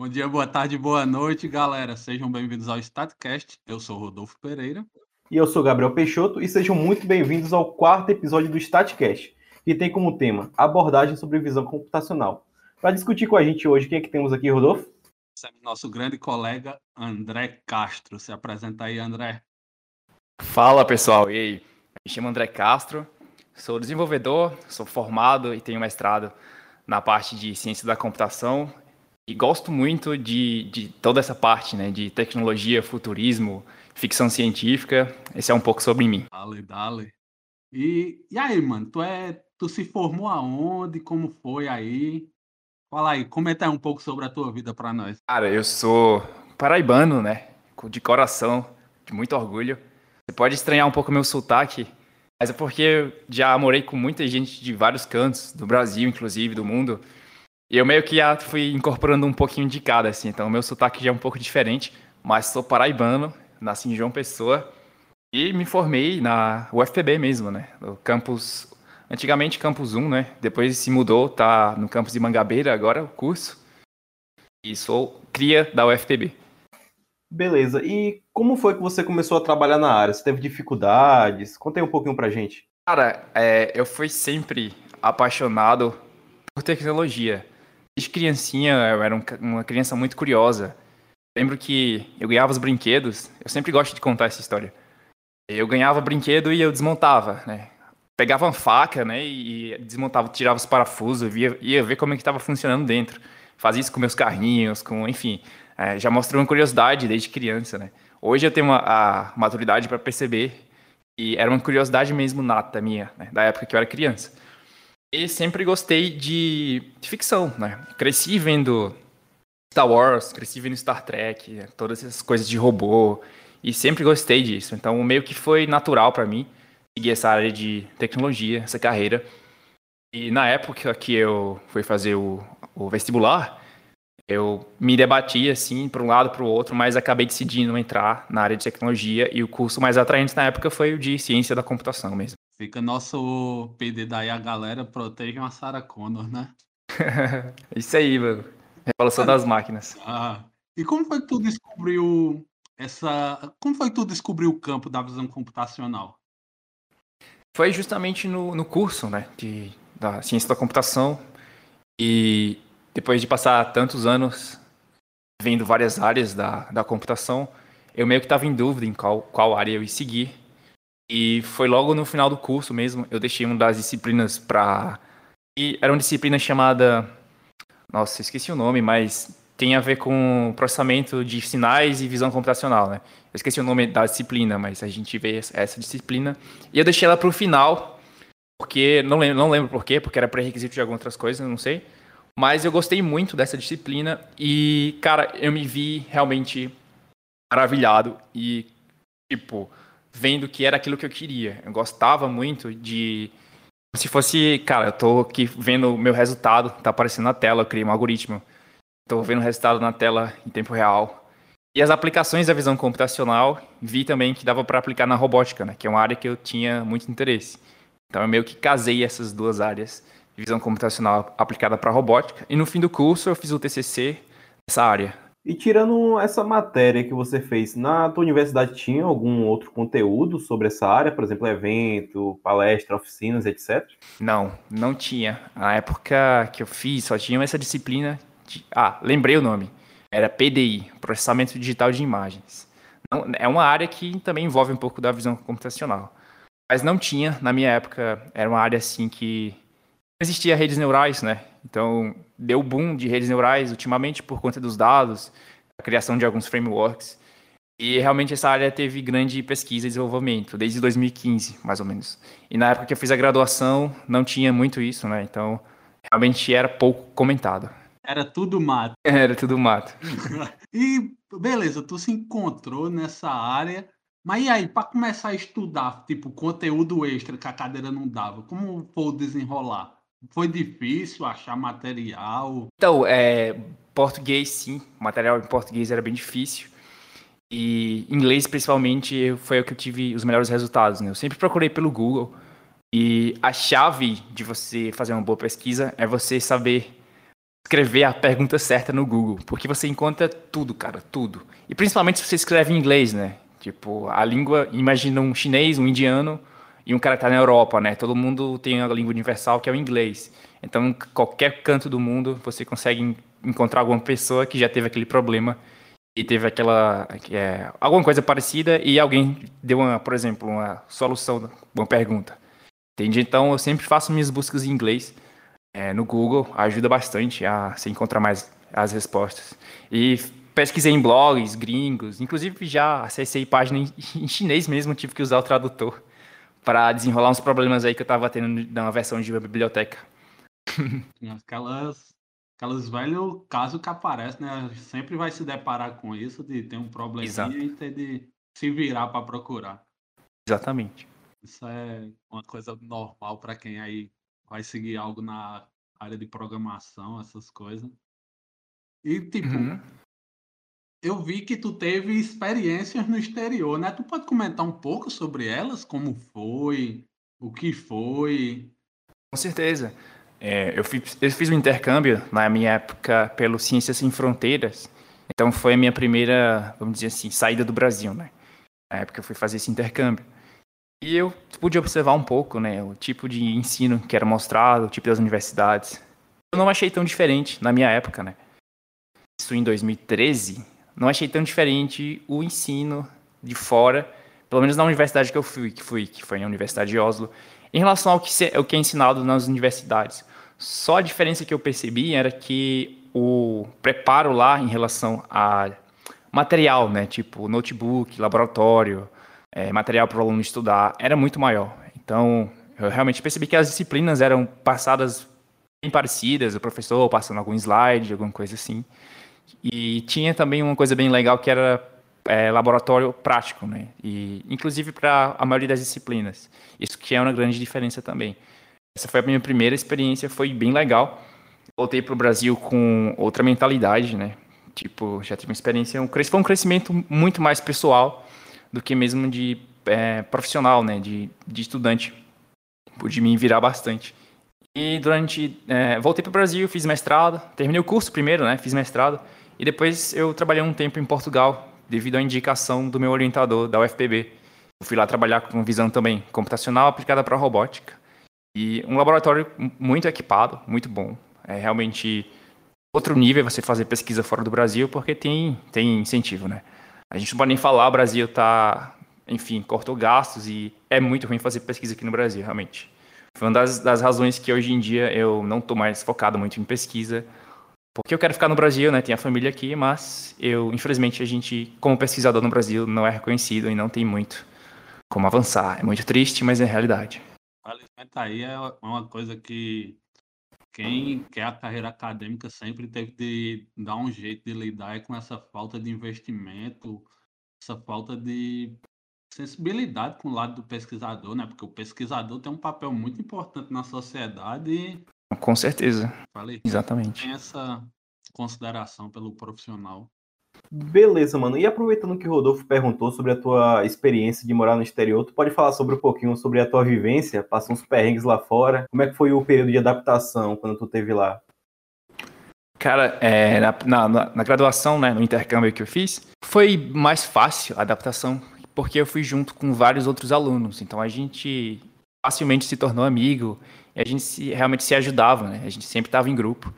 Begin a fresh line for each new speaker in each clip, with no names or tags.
Bom dia, boa tarde, boa noite, galera. Sejam bem-vindos ao StatCast. Eu sou Rodolfo Pereira.
E eu sou Gabriel Peixoto e sejam muito bem-vindos ao quarto episódio do StatCast, que tem como tema abordagem sobre visão computacional. Para discutir com a gente hoje, quem é que temos aqui, Rodolfo?
Nosso grande colega André Castro. Se apresenta aí, André.
Fala, pessoal. E aí? Me chamo André Castro, sou desenvolvedor, sou formado e tenho mestrado na parte de ciência da computação e gosto muito de, de toda essa parte, né, de tecnologia, futurismo, ficção científica. Esse é um pouco sobre mim.
Dale, dale. E, e aí, mano, tu, é, tu se formou aonde? Como foi aí? Fala aí, comenta aí um pouco sobre a tua vida para nós.
Cara, eu sou paraibano, né? De coração, de muito orgulho. Você pode estranhar um pouco meu sotaque, mas é porque eu já morei com muita gente de vários cantos, do Brasil, inclusive, do mundo. E eu meio que já fui incorporando um pouquinho de cada, assim. Então, o meu sotaque já é um pouco diferente, mas sou paraibano, nasci em João Pessoa e me formei na UFPB mesmo, né? No campus, antigamente campus 1, né? Depois se mudou, tá no campus de Mangabeira agora o curso. E sou cria da UFPB.
Beleza. E como foi que você começou a trabalhar na área? Você teve dificuldades? Conta aí um pouquinho pra gente.
Cara, é, eu fui sempre apaixonado por tecnologia. Desde criancinha, eu era um, uma criança muito curiosa. Lembro que eu ganhava os brinquedos, eu sempre gosto de contar essa história. Eu ganhava brinquedo e eu desmontava, né? Pegava uma faca, né, e desmontava, tirava os parafusos, via, ia ver como é que estava funcionando dentro. Fazia isso com meus carrinhos, com, enfim, é, já mostrou uma curiosidade desde criança, né? Hoje eu tenho uma, a maturidade para perceber que era uma curiosidade mesmo nata minha, né, da época que eu era criança. E sempre gostei de, de ficção, né? Cresci vendo Star Wars, cresci vendo Star Trek, todas essas coisas de robô, e sempre gostei disso. Então, meio que foi natural para mim seguir essa área de tecnologia, essa carreira. E na época que eu fui fazer o, o vestibular, eu me debati assim para um lado para o outro, mas acabei decidindo entrar na área de tecnologia e o curso mais atraente na época foi o de ciência da computação mesmo.
Fica nosso pedido daí a galera protejam a Sarah Connor, né?
Isso aí, mano. Revolução das máquinas.
Ah, e como foi que tu descobriu essa. Como foi que tu descobriu o campo da visão computacional?
Foi justamente no, no curso, né? De, da ciência da computação. E depois de passar tantos anos vendo várias áreas da, da computação, eu meio que estava em dúvida em qual, qual área eu ia seguir. E foi logo no final do curso mesmo, eu deixei uma das disciplinas para. E era uma disciplina chamada. Nossa, esqueci o nome, mas tem a ver com processamento de sinais e visão computacional, né? Eu esqueci o nome da disciplina, mas a gente vê essa disciplina. E eu deixei ela para o final, porque. Não lembro, não lembro por quê, porque era pré-requisito de algumas outras coisas, não sei. Mas eu gostei muito dessa disciplina e, cara, eu me vi realmente maravilhado e, tipo vendo que era aquilo que eu queria. Eu gostava muito de. Se fosse, cara, eu tô aqui vendo o meu resultado, tá aparecendo na tela, eu criei um algoritmo. Tô vendo o resultado na tela em tempo real. E as aplicações da visão computacional, vi também que dava para aplicar na robótica, né? Que é uma área que eu tinha muito interesse. Então eu meio que casei essas duas áreas, visão computacional aplicada para robótica. E no fim do curso eu fiz o TCC nessa área.
E tirando essa matéria que você fez, na tua universidade tinha algum outro conteúdo sobre essa área? Por exemplo, evento, palestra, oficinas, etc?
Não, não tinha. Na época que eu fiz, só tinha essa disciplina. De... Ah, lembrei o nome. Era PDI, Processamento Digital de Imagens. É uma área que também envolve um pouco da visão computacional. Mas não tinha, na minha época, era uma área assim que existia redes neurais, né? Então, deu boom de redes neurais ultimamente por conta dos dados, a criação de alguns frameworks. E realmente essa área teve grande pesquisa e desenvolvimento, desde 2015, mais ou menos. E na época que eu fiz a graduação, não tinha muito isso, né? Então, realmente era pouco comentado.
Era tudo mato.
Era tudo mato.
e beleza, tu se encontrou nessa área, mas e aí, para começar a estudar, tipo, conteúdo extra que a cadeira não dava, como foi o desenrolar? Foi difícil achar material?
Então, é, português sim, material em português era bem difícil. E inglês, principalmente, foi o que eu tive os melhores resultados. Né? Eu sempre procurei pelo Google. E a chave de você fazer uma boa pesquisa é você saber escrever a pergunta certa no Google, porque você encontra tudo, cara, tudo. E principalmente se você escreve em inglês, né? Tipo, a língua, imagina um chinês, um indiano e um cara que tá na Europa, né? Todo mundo tem a língua universal que é o inglês. Então, qualquer canto do mundo, você consegue encontrar alguma pessoa que já teve aquele problema e teve aquela é, alguma coisa parecida e alguém deu uma, por exemplo, uma solução, uma pergunta. Entende? Então, eu sempre faço minhas buscas em inglês é, no Google, ajuda bastante a se encontrar mais as respostas. E pesquisei em blogs gringos, inclusive já acessei página em, em chinês mesmo, tive que usar o tradutor para desenrolar uns problemas aí que eu estava tendo na versão de uma biblioteca.
Aquelas, aquelas velhos casos que aparecem, né? Sempre vai se deparar com isso, de ter um probleminha e ter de se virar para procurar.
Exatamente.
Isso é uma coisa normal para quem aí vai seguir algo na área de programação, essas coisas. E tipo, uhum. Eu vi que tu teve experiências no exterior, né? Tu pode comentar um pouco sobre elas, como foi, o que foi?
Com certeza. É, eu, fiz, eu fiz um intercâmbio na minha época pelo Ciências Sem Fronteiras. Então foi a minha primeira, vamos dizer assim, saída do Brasil, né? Na época eu fui fazer esse intercâmbio. E eu pude observar um pouco, né, o tipo de ensino que era mostrado, o tipo das universidades. Eu não achei tão diferente na minha época, né? Isso em 2013, não achei tão diferente o ensino de fora, pelo menos na universidade que eu fui, que fui, que foi a Universidade de Oslo, em relação ao que, se, ao que é ensinado nas universidades. Só a diferença que eu percebi era que o preparo lá em relação a material, né, tipo notebook, laboratório, é, material para o aluno estudar era muito maior. Então, eu realmente percebi que as disciplinas eram passadas bem parecidas, o professor passando algum slide, alguma coisa assim. E tinha também uma coisa bem legal que era é, laboratório prático, né? E, inclusive para a maioria das disciplinas. Isso que é uma grande diferença também. Essa foi a minha primeira experiência, foi bem legal. Voltei para o Brasil com outra mentalidade, né? Tipo, já tive uma experiência, um, foi um crescimento muito mais pessoal do que mesmo de é, profissional, né, de, de estudante. Pude me virar bastante. E durante. É, voltei para o Brasil, fiz mestrado, terminei o curso primeiro, né, fiz mestrado, e depois eu trabalhei um tempo em Portugal, devido à indicação do meu orientador da UFPB. Eu fui lá trabalhar com visão também computacional aplicada para robótica. E um laboratório muito equipado, muito bom. É realmente outro nível você fazer pesquisa fora do Brasil, porque tem, tem incentivo, né? A gente não pode nem falar, o Brasil está, enfim, cortou gastos e é muito ruim fazer pesquisa aqui no Brasil, realmente. Foi uma das, das razões que hoje em dia eu não estou mais focado muito em pesquisa, porque eu quero ficar no Brasil, né? Tenho a família aqui, mas eu, infelizmente, a gente, como pesquisador no Brasil, não é reconhecido e não tem muito como avançar. É muito triste, mas é realidade.
Falecimento aí é uma coisa que quem quer a carreira acadêmica sempre teve de dar um jeito de lidar com essa falta de investimento, essa falta de sensibilidade com o lado do pesquisador, né? Porque o pesquisador tem um papel muito importante na sociedade.
Com certeza.
Falei.
Exatamente.
Tem essa consideração pelo profissional.
Beleza, mano. E aproveitando que o Rodolfo perguntou sobre a tua experiência de morar no exterior, tu pode falar sobre um pouquinho sobre a tua vivência? Passou uns perrengues lá fora. Como é que foi o período de adaptação quando tu teve lá?
Cara, é, na, na, na, graduação, né, no intercâmbio que eu fiz, foi mais fácil a adaptação, porque eu fui junto com vários outros alunos. Então a gente facilmente se tornou amigo e a gente se, realmente se ajudava, né? A gente sempre estava em grupo.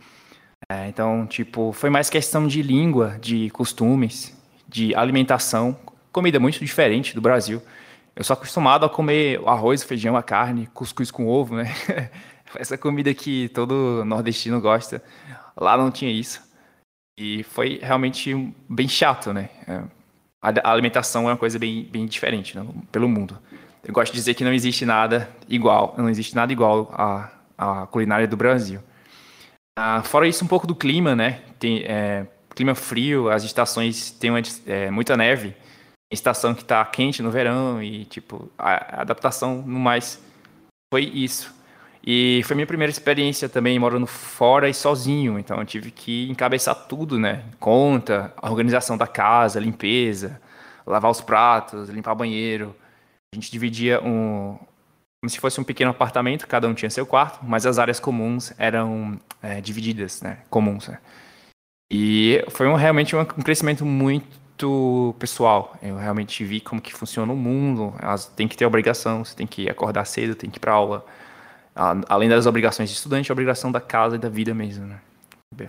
É, então, tipo, foi mais questão de língua, de costumes, de alimentação, comida muito diferente do Brasil. Eu sou acostumado a comer arroz, feijão, a carne, cuscuz com ovo, né? Essa comida que todo nordestino gosta. Lá não tinha isso. E foi realmente bem chato, né? É, a alimentação é uma coisa bem, bem diferente né? pelo mundo. Eu gosto de dizer que não existe nada igual, não existe nada igual à, à culinária do Brasil. Ah, fora isso, um pouco do clima, né? Tem é, clima frio, as estações têm uma, é, muita neve. Estação que está quente no verão e, tipo, a, adaptação no mais foi isso. E foi minha primeira experiência também morando fora e sozinho, então eu tive que encabeçar tudo, né? Conta, organização da casa, limpeza, lavar os pratos, limpar o banheiro. A gente dividia um, como se fosse um pequeno apartamento, cada um tinha seu quarto, mas as áreas comuns eram é, divididas, né? Comuns. Né? E foi um, realmente um, crescimento muito pessoal. Eu realmente vi como que funciona o mundo. Tem que ter obrigação, você tem que acordar cedo, tem que ir para aula. Além das obrigações de estudante, a obrigação da casa e da vida mesmo, né?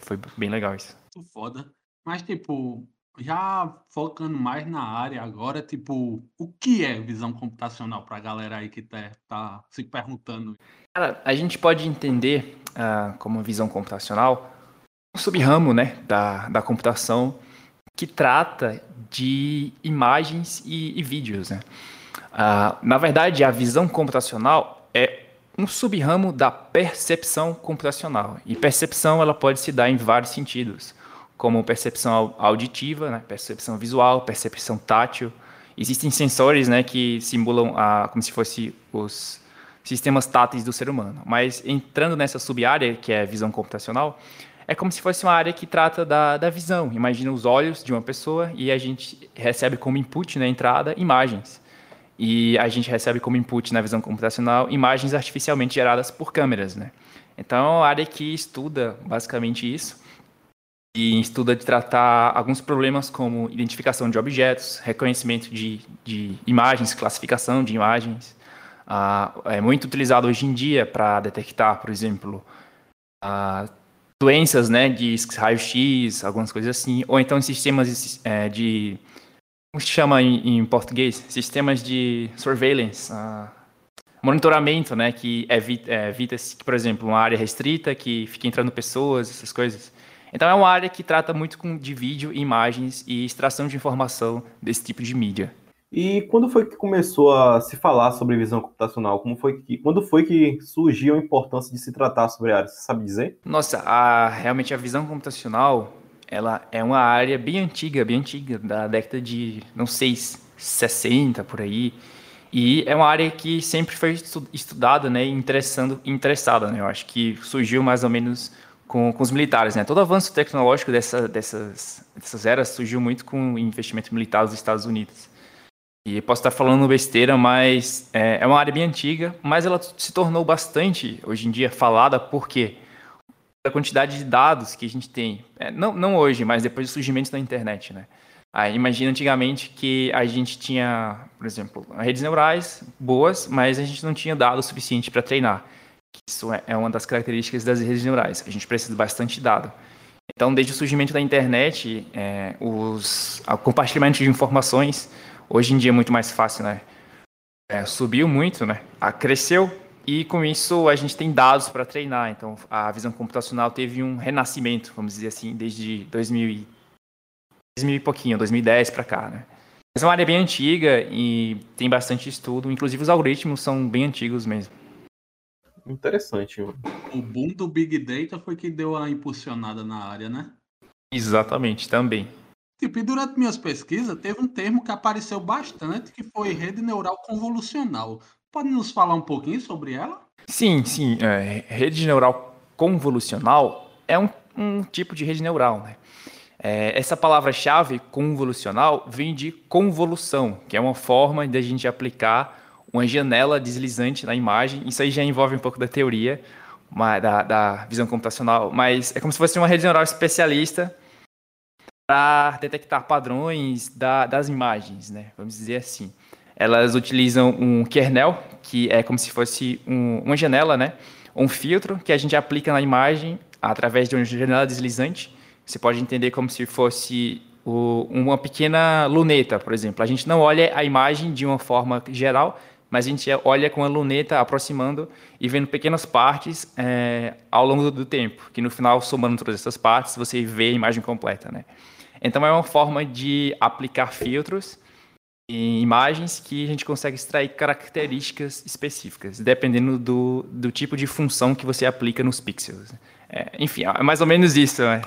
Foi bem legal isso.
Foda. Mas, tipo, já focando mais na área agora, tipo, o que é visão computacional para a galera aí que tá, tá, se perguntando?
Cara, a gente pode entender uh, como visão computacional um subramo né, da, da computação que trata de imagens e, e vídeos. Né? Uh, na verdade, a visão computacional é um subramo da percepção computacional. E percepção ela pode se dar em vários sentidos como percepção auditiva, né, percepção visual, percepção tátil. Existem sensores né, que simulam a, como se fosse os sistemas táteis do ser humano. Mas entrando nessa sub-área, que é visão computacional, é como se fosse uma área que trata da, da visão. Imagina os olhos de uma pessoa e a gente recebe como input na entrada imagens. E a gente recebe como input na visão computacional imagens artificialmente geradas por câmeras. Né? Então uma área que estuda basicamente isso e estuda de tratar alguns problemas como identificação de objetos, reconhecimento de, de imagens, classificação de imagens. Ah, é muito utilizado hoje em dia para detectar, por exemplo, ah, doenças né, de raio-x, algumas coisas assim, ou então sistemas é, de. Como se chama em, em português? Sistemas de surveillance. Ah, monitoramento, né, que evita, evita, por exemplo, uma área restrita que fica entrando pessoas, essas coisas. Então é uma área que trata muito com, de vídeo, imagens e extração de informação desse tipo de mídia.
E quando foi que começou a se falar sobre visão computacional? Como foi que, quando foi que surgiu a importância de se tratar sobre a área? Você sabe dizer?
Nossa, a, realmente a visão computacional ela é uma área bem antiga, bem antiga, da década de, não sei, 60 por aí. E é uma área que sempre foi estudada, né, interessando, interessada, né? Eu acho que surgiu mais ou menos com, com os militares. Né? Todo avanço tecnológico dessa, dessas, dessas eras surgiu muito com investimento militar dos Estados Unidos. E posso estar falando besteira, mas é, é uma área bem antiga, mas ela se tornou bastante, hoje em dia, falada porque a quantidade de dados que a gente tem, é, não, não hoje, mas depois do surgimento da internet, né? Aí, imagina antigamente que a gente tinha, por exemplo, redes neurais boas, mas a gente não tinha dados suficiente para treinar. Isso é, é uma das características das redes neurais. A gente precisa de bastante dado. Então, desde o surgimento da internet, é, os, o compartilhamento de informações, hoje em dia é muito mais fácil, né? É, subiu muito, né? A, cresceu e com isso a gente tem dados para treinar. Então, a visão computacional teve um renascimento, vamos dizer assim, desde 2000 e, 2000 e pouquinho, 2010 para cá, né? Mas é uma área bem antiga e tem bastante estudo. Inclusive, os algoritmos são bem antigos mesmo.
Interessante.
O boom do Big Data foi que deu a impulsionada na área, né?
Exatamente, também.
Tipo, e durante minhas pesquisas, teve um termo que apareceu bastante, que foi rede neural convolucional. Pode nos falar um pouquinho sobre ela?
Sim, sim. É, rede neural convolucional é um, um, tipo de rede neural, né? É, essa palavra-chave, convolucional, vem de convolução, que é uma forma de a gente aplicar uma janela deslizante na imagem. Isso aí já envolve um pouco da teoria uma, da, da, visão computacional, mas é como se fosse uma rede neural especialista para detectar padrões da, das imagens, né? Vamos dizer assim. Elas utilizam um kernel, que é como se fosse um, uma janela, né? Um filtro que a gente aplica na imagem através de uma janela deslizante. Você pode entender como se fosse o, uma pequena luneta, por exemplo. A gente não olha a imagem de uma forma geral, mas a gente olha com a luneta aproximando e vendo pequenas partes é, ao longo do tempo, que no final, somando todas essas partes, você vê a imagem completa. Né? Então, é uma forma de aplicar filtros em imagens que a gente consegue extrair características específicas, dependendo do, do tipo de função que você aplica nos pixels. É, enfim, é mais ou menos isso. Né?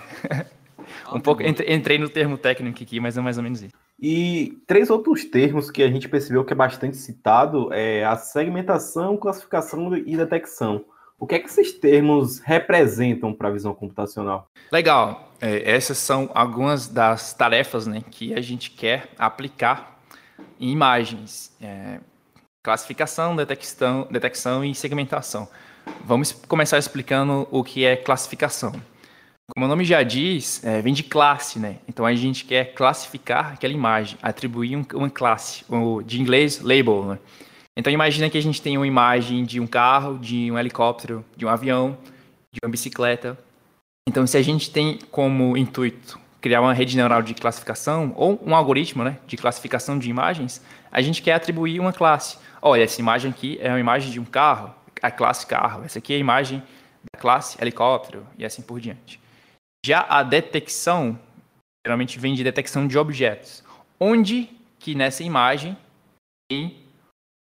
um pouco entrei no termo técnico aqui, mas é mais ou menos isso.
E três outros termos que a gente percebeu que é bastante citado é a segmentação, classificação e detecção. O que é que esses termos representam para a visão computacional?
Legal. É, essas são algumas das tarefas né, que a gente quer aplicar em imagens. É, classificação, detecção, detecção e segmentação. Vamos começar explicando o que é classificação. Como o nome já diz, é, vem de classe, né? Então a gente quer classificar aquela imagem, atribuir um, uma classe, ou de inglês label, né? Então imagina que a gente tem uma imagem de um carro, de um helicóptero, de um avião, de uma bicicleta. Então se a gente tem como intuito criar uma rede neural de classificação ou um algoritmo, né, de classificação de imagens, a gente quer atribuir uma classe. Olha, essa imagem aqui é uma imagem de um carro, a classe carro. Essa aqui é a imagem da classe helicóptero e assim por diante. Já a detecção geralmente vem de detecção de objetos, onde que nessa imagem tem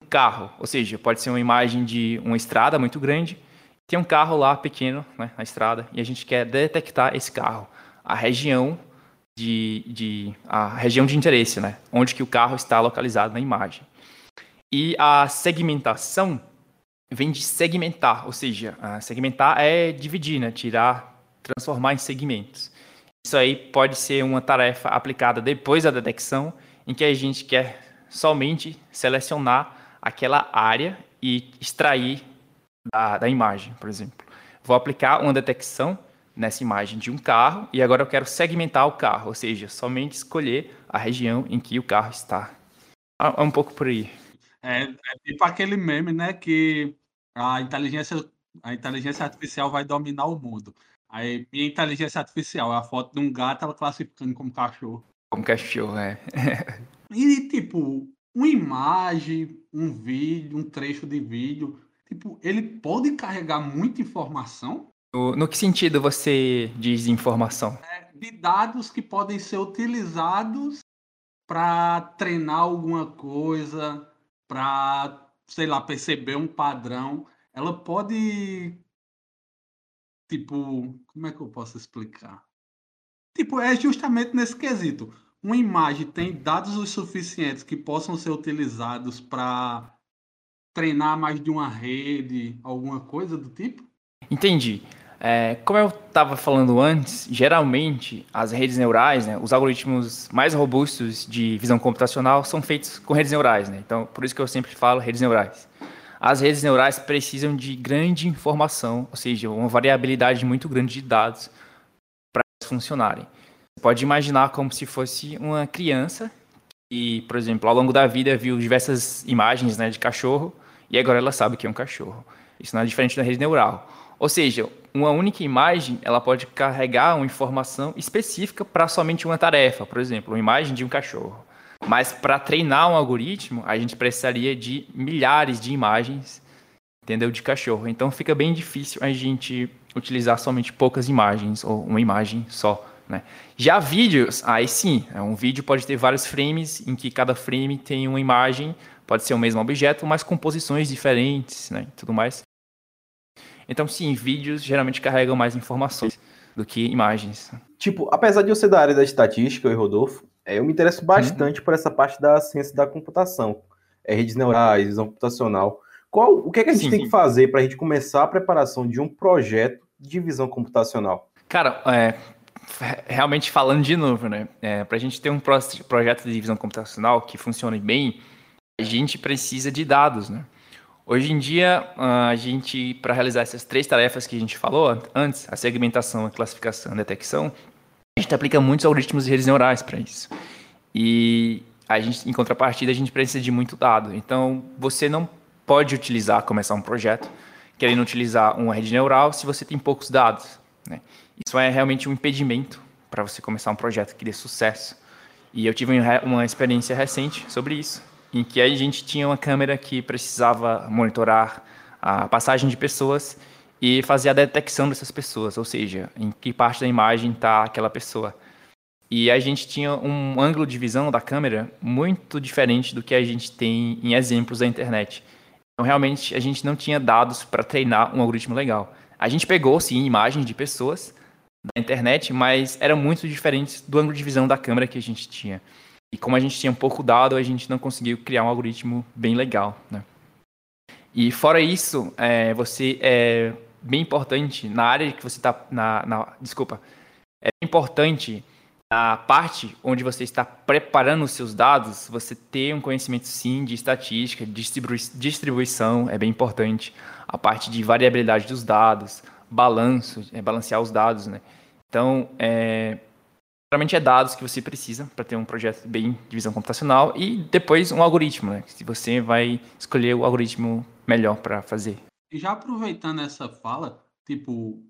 um carro, ou seja, pode ser uma imagem de uma estrada muito grande, tem um carro lá pequeno né, na estrada e a gente quer detectar esse carro, a região de, de a região de interesse, né, onde que o carro está localizado na imagem. E a segmentação vem de segmentar, ou seja, segmentar é dividir, né, tirar transformar em segmentos. Isso aí pode ser uma tarefa aplicada depois da detecção, em que a gente quer somente selecionar aquela área e extrair da, da imagem, por exemplo. Vou aplicar uma detecção nessa imagem de um carro e agora eu quero segmentar o carro, ou seja, somente escolher a região em que o carro está. É um pouco por aí.
É, é tipo aquele meme, né, que a inteligência, a inteligência artificial vai dominar o mundo. Aí, minha inteligência artificial é a foto de um gato, ela classificando como cachorro.
Como cachorro, é.
e, tipo, uma imagem, um vídeo, um trecho de vídeo, tipo, ele pode carregar muita informação?
No, no que sentido você diz informação?
É, de dados que podem ser utilizados para treinar alguma coisa, para, sei lá, perceber um padrão. Ela pode Tipo, como é que eu posso explicar? Tipo, é justamente nesse quesito. Uma imagem tem dados suficientes que possam ser utilizados para treinar mais de uma rede, alguma coisa do tipo?
Entendi. É, como eu estava falando antes, geralmente as redes neurais, né, os algoritmos mais robustos de visão computacional são feitos com redes neurais. Né? Então, por isso que eu sempre falo redes neurais as redes neurais precisam de grande informação, ou seja, uma variabilidade muito grande de dados para funcionarem. Você pode imaginar como se fosse uma criança que, por exemplo, ao longo da vida viu diversas imagens né, de cachorro e agora ela sabe que é um cachorro. Isso não é diferente da rede neural. Ou seja, uma única imagem ela pode carregar uma informação específica para somente uma tarefa, por exemplo, uma imagem de um cachorro. Mas para treinar um algoritmo, a gente precisaria de milhares de imagens, entendeu? De cachorro. Então fica bem difícil a gente utilizar somente poucas imagens ou uma imagem só. Né? Já vídeos, aí sim, é, um vídeo pode ter vários frames, em que cada frame tem uma imagem, pode ser o mesmo objeto, mas com posições diferentes, né? Tudo mais. Então, sim, vídeos geralmente carregam mais informações do que imagens.
Tipo, apesar de eu ser da área da estatística, eu e Rodolfo, é, eu me interesso uhum. bastante uhum. por essa parte da ciência da computação, é, redes neurais, visão computacional. Qual, o que, é que a gente sim, tem que fazer para a gente começar a preparação de um projeto de visão computacional?
Cara, é, realmente falando de novo, né? É, para a gente ter um projeto de visão computacional que funcione bem, a gente precisa de dados, né? Hoje em dia, a gente, para realizar essas três tarefas que a gente falou antes, a segmentação, a classificação, a detecção, a gente aplica muitos algoritmos de redes neurais para isso. E a gente, em contrapartida, a gente precisa de muito dado. Então, você não pode utilizar, começar um projeto, querendo utilizar uma rede neural se você tem poucos dados. Né? Isso é realmente um impedimento para você começar um projeto que dê sucesso. E eu tive uma experiência recente sobre isso, em que a gente tinha uma câmera que precisava monitorar a passagem de pessoas e fazer a detecção dessas pessoas, ou seja, em que parte da imagem está aquela pessoa. E a gente tinha um ângulo de visão da câmera muito diferente do que a gente tem em exemplos da internet. Então, realmente, a gente não tinha dados para treinar um algoritmo legal. A gente pegou, sim, imagens de pessoas da internet, mas eram muito diferentes do ângulo de visão da câmera que a gente tinha. E como a gente tinha pouco dado, a gente não conseguiu criar um algoritmo bem legal, né? E fora isso, é, você é, bem importante na área que você está na, na, desculpa é importante na parte onde você está preparando os seus dados, você ter um conhecimento sim de estatística, distribui distribuição é bem importante. A parte de variabilidade dos dados, balanço, é, balancear os dados, né? Então, é, geralmente é dados que você precisa para ter um projeto bem de visão computacional e depois um algoritmo, né? Se você vai escolher o algoritmo melhor para fazer.
E já aproveitando essa fala, tipo,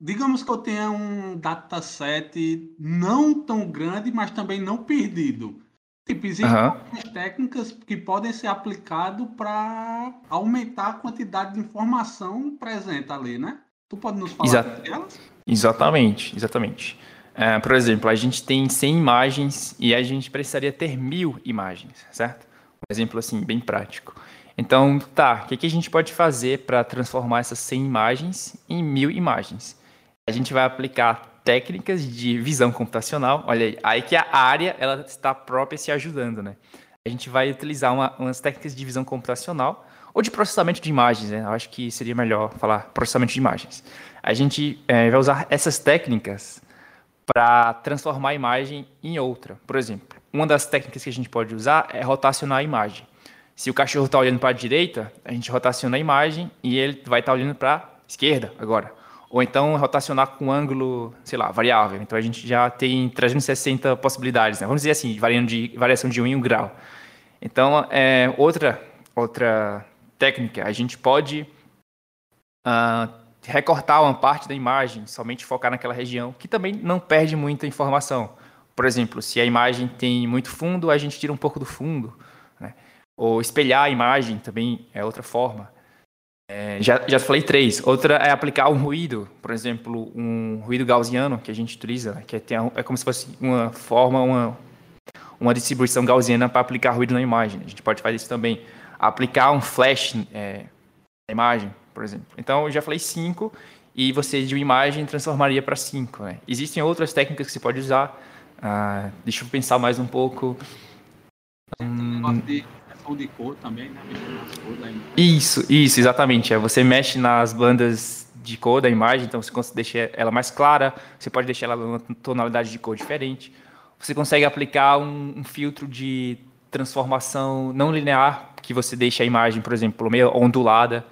digamos que eu tenha um dataset não tão grande, mas também não perdido. Tipo, existem uhum. algumas técnicas que podem ser aplicadas para aumentar a quantidade de informação presente ali, né? Tu pode nos falar Exa delas?
Exatamente, exatamente. Uh, por exemplo, a gente tem 100 imagens e a gente precisaria ter mil imagens, certo? Um exemplo assim, bem prático. Então, tá, o que, que a gente pode fazer para transformar essas 100 imagens em mil imagens? A gente vai aplicar técnicas de visão computacional. Olha aí, aí que a área ela está própria se ajudando, né? A gente vai utilizar uma, umas técnicas de visão computacional ou de processamento de imagens, né? Eu acho que seria melhor falar processamento de imagens. A gente é, vai usar essas técnicas para transformar a imagem em outra. Por exemplo, uma das técnicas que a gente pode usar é rotacionar a imagem. Se o cachorro está olhando para a direita, a gente rotaciona a imagem e ele vai estar tá olhando para a esquerda agora. Ou então rotacionar com um ângulo, sei lá, variável. Então a gente já tem 360 possibilidades. Né? Vamos dizer assim, variando de, variação de 1 em 1 grau. Então, é, outra, outra técnica, a gente pode uh, recortar uma parte da imagem, somente focar naquela região, que também não perde muita informação. Por exemplo, se a imagem tem muito fundo, a gente tira um pouco do fundo. Ou espelhar a imagem também é outra forma. É, já, já falei três. Outra é aplicar um ruído, por exemplo, um ruído gaussiano que a gente utiliza, né, que é, é como se fosse uma forma, uma, uma distribuição gaussiana para aplicar ruído na imagem. A gente pode fazer isso também. Aplicar um flash é, na imagem, por exemplo. Então, eu já falei cinco e você de uma imagem transformaria para cinco. Né? Existem outras técnicas que você pode usar. Ah, deixa eu pensar mais um pouco.
Hum de cor também, né?
Isso, isso, exatamente. É, você mexe nas bandas de cor da imagem, então você deixa ela mais clara, você pode deixar ela numa tonalidade de cor diferente. Você consegue aplicar um, um filtro de transformação não linear, que você deixa a imagem, por exemplo, meio ondulada.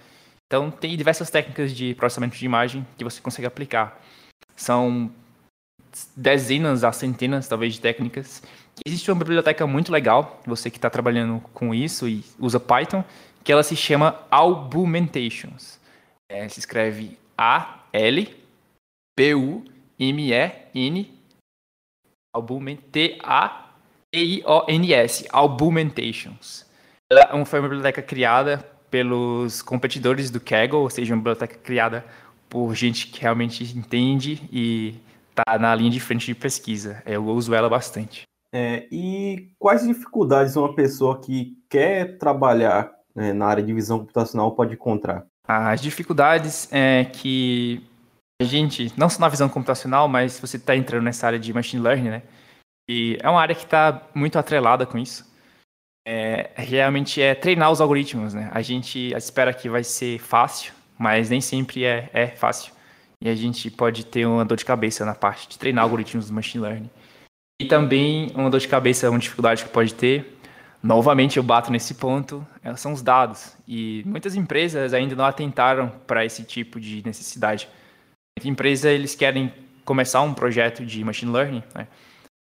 Então, tem diversas técnicas de processamento de imagem que você consegue aplicar. São dezenas a centenas, talvez, de técnicas Existe uma biblioteca muito legal, você que está trabalhando com isso e usa Python, que ela se chama Albumentations. É, se escreve A-L-B-U-M-E-N T-A-T-I-O-N-S Albumentations. Ela foi uma biblioteca criada pelos competidores do Kaggle, ou seja, uma biblioteca criada por gente que realmente entende e está na linha de frente de pesquisa. Eu uso ela bastante.
É, e quais dificuldades uma pessoa que quer trabalhar né, na área de visão computacional pode encontrar?
As dificuldades é que a gente, não só na visão computacional, mas se você está entrando nessa área de machine learning, né? E é uma área que está muito atrelada com isso. É, realmente é treinar os algoritmos, né? A gente espera que vai ser fácil, mas nem sempre é, é fácil. E a gente pode ter uma dor de cabeça na parte de treinar algoritmos do machine learning. E também uma dor de cabeça, uma dificuldade que pode ter, novamente eu bato nesse ponto, é, são os dados. E muitas empresas ainda não atentaram para esse tipo de necessidade. Muita empresa, eles querem começar um projeto de machine learning, né?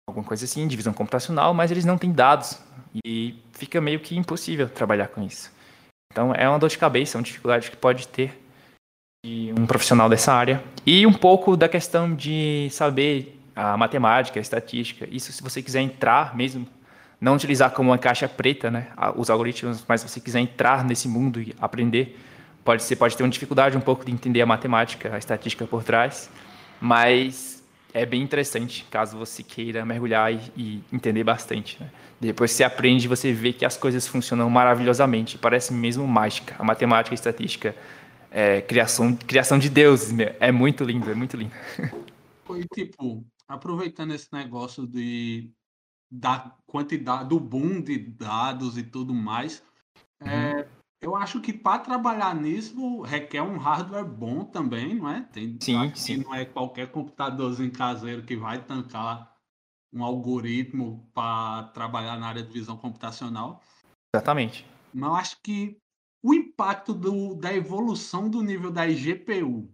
Alguma coisa assim, divisão computacional, mas eles não têm dados. E fica meio que impossível trabalhar com isso. Então é uma dor de cabeça, uma dificuldade que pode ter um profissional dessa área. E um pouco da questão de saber a matemática, a estatística. Isso se você quiser entrar mesmo, não utilizar como uma caixa preta, né, os algoritmos, mas se você quiser entrar nesse mundo e aprender, pode ser pode ter uma dificuldade um pouco de entender a matemática, a estatística por trás, mas é bem interessante caso você queira mergulhar e, e entender bastante. Né? Depois você aprende, você vê que as coisas funcionam maravilhosamente, parece mesmo mágica. A matemática, a estatística, é, criação, criação de deuses, é muito lindo, é muito lindo.
Foi tipo, aproveitando esse negócio de da quantidade do boom de dados e tudo mais, uhum. é, eu acho que para trabalhar nisso requer um hardware bom também, não é?
Tem, sim, sim.
não é qualquer computadorzinho caseiro que vai tancar um algoritmo para trabalhar na área de visão computacional.
Exatamente.
Mas eu acho que o impacto do, da evolução do nível da GPU,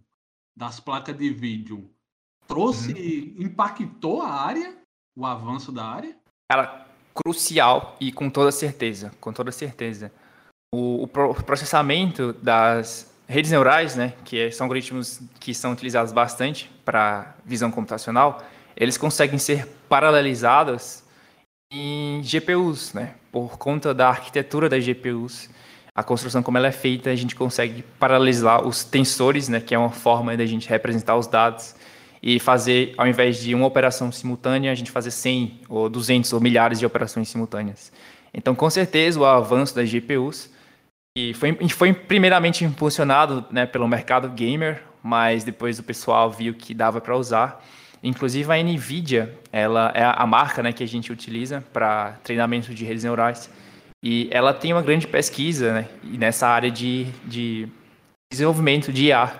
das placas de vídeo, trouxe, uhum. impactou a área, o avanço da área?
Cara, crucial e com toda certeza, com toda certeza. O, o processamento das redes neurais, né, que são algoritmos que são utilizados bastante para visão computacional, eles conseguem ser paralelizados em GPUs, né? Por conta da arquitetura das GPUs, a construção como ela é feita, a gente consegue paralelizar os tensores, né, que é uma forma da gente representar os dados e fazer, ao invés de uma operação simultânea, a gente fazer 100 ou 200 ou milhares de operações simultâneas. Então, com certeza, o avanço das GPUs e foi, foi primeiramente impulsionado né, pelo mercado gamer, mas depois o pessoal viu que dava para usar. Inclusive a Nvidia, ela é a marca né, que a gente utiliza para treinamento de redes neurais. E ela tem uma grande pesquisa né, nessa área de, de desenvolvimento de IA.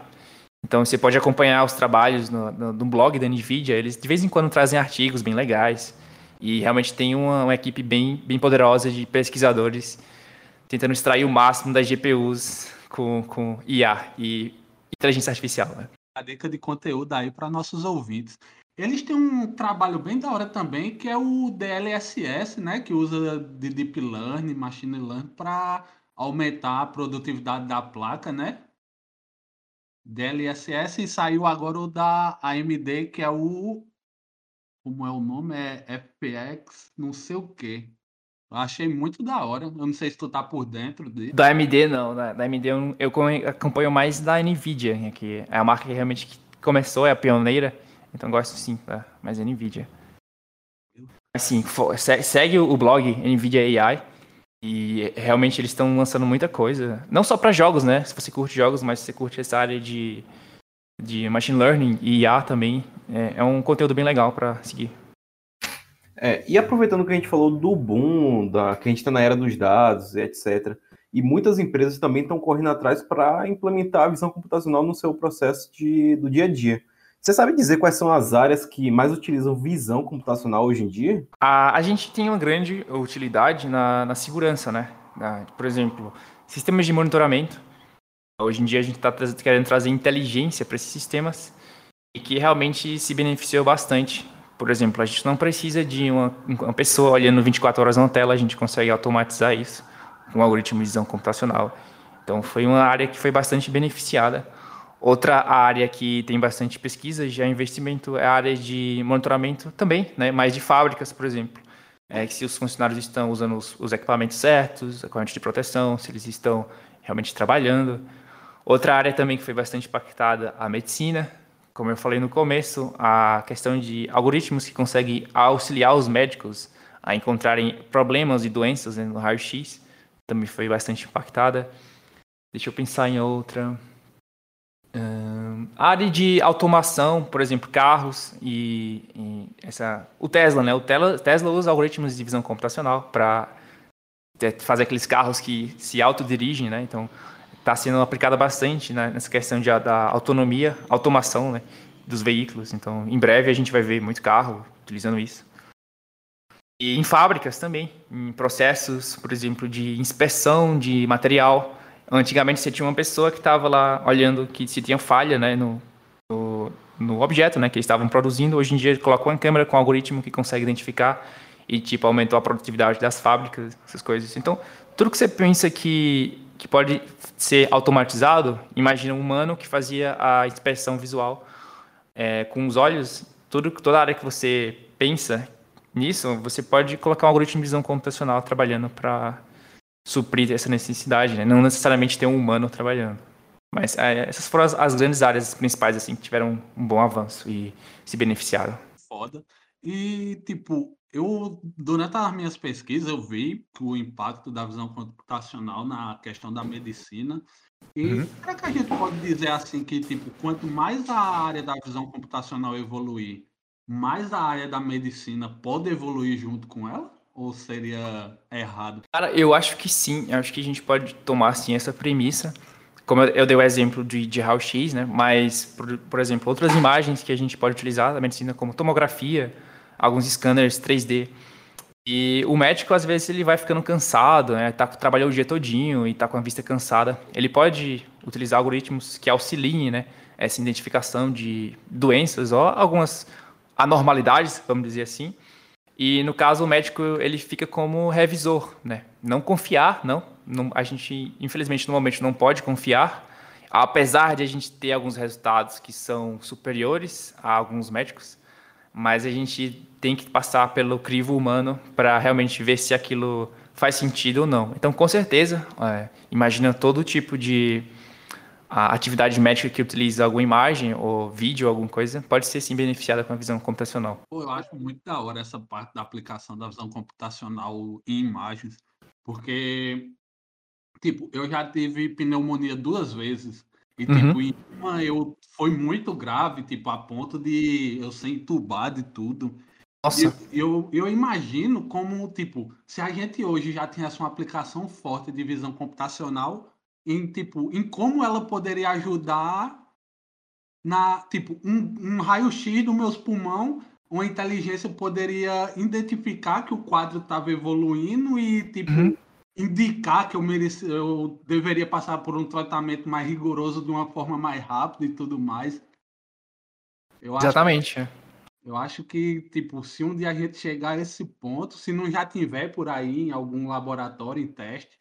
Então você pode acompanhar os trabalhos no, no, no, blog da Nvidia. Eles de vez em quando trazem artigos bem legais. E realmente tem uma, uma equipe bem, bem poderosa de pesquisadores tentando extrair o máximo das GPUs com, com IA e inteligência artificial. Né?
A dica de conteúdo aí para nossos ouvintes. Eles têm um trabalho bem da hora também, que é o DLSS, né, que usa de Deep Learning, Machine Learning, para aumentar a produtividade da placa, né? DLSS e saiu agora o da AMD, que é o. Como é o nome? É FPX, não sei o quê. Eu achei muito da hora. Eu não sei se tu tá por dentro dele.
Da AMD, não. Da, da AMD eu, eu acompanho mais da NVIDIA, né, que é a marca que realmente começou, é a pioneira. Então gosto sim, tá? mas é NVIDIA. Assim, segue o blog NVIDIA AI. E realmente eles estão lançando muita coisa. Não só para jogos, né? Se você curte jogos, mas se você curte essa área de, de machine learning e IA também, é, é um conteúdo bem legal para seguir.
É, e aproveitando que a gente falou do boom, da, que a gente está na era dos dados, etc. E muitas empresas também estão correndo atrás para implementar a visão computacional no seu processo de, do dia a dia. Você sabe dizer quais são as áreas que mais utilizam visão computacional hoje em dia?
A, a gente tem uma grande utilidade na, na segurança, né? Na, por exemplo, sistemas de monitoramento. Hoje em dia a gente está querendo trazer inteligência para esses sistemas e que realmente se beneficiou bastante. Por exemplo, a gente não precisa de uma, uma pessoa olhando 24 horas na tela, a gente consegue automatizar isso com um algoritmo de visão computacional. Então foi uma área que foi bastante beneficiada Outra área que tem bastante pesquisa, já investimento, é a área de monitoramento também, né? mais de fábricas, por exemplo. É, se os funcionários estão usando os, os equipamentos certos, equipamentos de proteção, se eles estão realmente trabalhando. Outra área também que foi bastante impactada, a medicina. Como eu falei no começo, a questão de algoritmos que conseguem auxiliar os médicos a encontrarem problemas e doenças né, no raio-x também foi bastante impactada. Deixa eu pensar em outra área de automação, por exemplo, carros e, e, essa, o Tesla, né? O Tesla usa algoritmos de visão computacional para fazer aqueles carros que se autodirigem, né? Então, está sendo aplicada bastante né, nessa questão de, da autonomia, automação, né? Dos veículos. Então, em breve a gente vai ver muito carro utilizando isso. E em fábricas também, em processos, por exemplo, de inspeção de material, Antigamente você tinha uma pessoa que estava lá olhando que se tinha falha né, no, no, no, objeto né, que eles estavam produzindo. Hoje em dia colocou uma câmera com um algoritmo que consegue identificar e tipo aumentou a produtividade das fábricas, essas coisas. Então, tudo que você pensa que, que pode ser automatizado, imagina um humano que fazia a inspeção visual é, com os olhos. Tudo, toda área que você pensa nisso, você pode colocar um algoritmo de visão computacional trabalhando para suprir essa necessidade, né? Não necessariamente ter um humano trabalhando. Mas é, essas foram as, as, grandes áreas principais, assim, que tiveram um bom avanço e se beneficiaram.
Foda. E, tipo, eu, durante as minhas pesquisas, eu vi o impacto da visão computacional na questão da medicina. E uhum. será que a gente pode dizer assim que, tipo, quanto mais a área da visão computacional evoluir, mais a área da medicina pode evoluir junto com ela? Ou seria errado?
Cara, eu acho que sim. Eu acho que a gente pode tomar assim essa premissa. Como eu, eu dei o exemplo de, de raio-x, né? Mas, por, por exemplo, outras imagens que a gente pode utilizar da medicina, como tomografia, alguns scanners 3D. E o médico, às vezes, ele vai ficando cansado, né? Tá, trabalhou o dia todinho e tá com a vista cansada. Ele pode utilizar algoritmos que auxiliem, né? Essa identificação de doenças ou algumas anormalidades, vamos dizer assim. E no caso, o médico, ele fica como revisor, né? Não confiar, não. não a gente, infelizmente, no momento não pode confiar. Apesar de a gente ter alguns resultados que são superiores a alguns médicos, mas a gente tem que passar pelo crivo humano para realmente ver se aquilo faz sentido ou não. Então, com certeza, é, imagina todo tipo de a atividade médica que utiliza alguma imagem ou vídeo alguma coisa pode ser sim beneficiada com a visão computacional.
Eu acho muito da hora essa parte da aplicação da visão computacional em imagens, porque tipo, eu já tive pneumonia duas vezes e tipo, uhum. em uma eu foi muito grave, tipo, a ponto de eu ser entubado e tudo. Nossa. Eu, eu, eu, imagino como, tipo, se a gente hoje já tivesse uma aplicação forte de visão computacional, em, tipo, em como ela poderia ajudar na, tipo, um, um raio-x dos meus pulmão, uma inteligência poderia identificar que o quadro estava evoluindo e, tipo, uhum. indicar que eu, mereci, eu deveria passar por um tratamento mais rigoroso de uma forma mais rápida e tudo mais.
Eu Exatamente.
Acho, eu acho que, tipo, se um dia a gente chegar a esse ponto, se não já tiver por aí em algum laboratório em teste,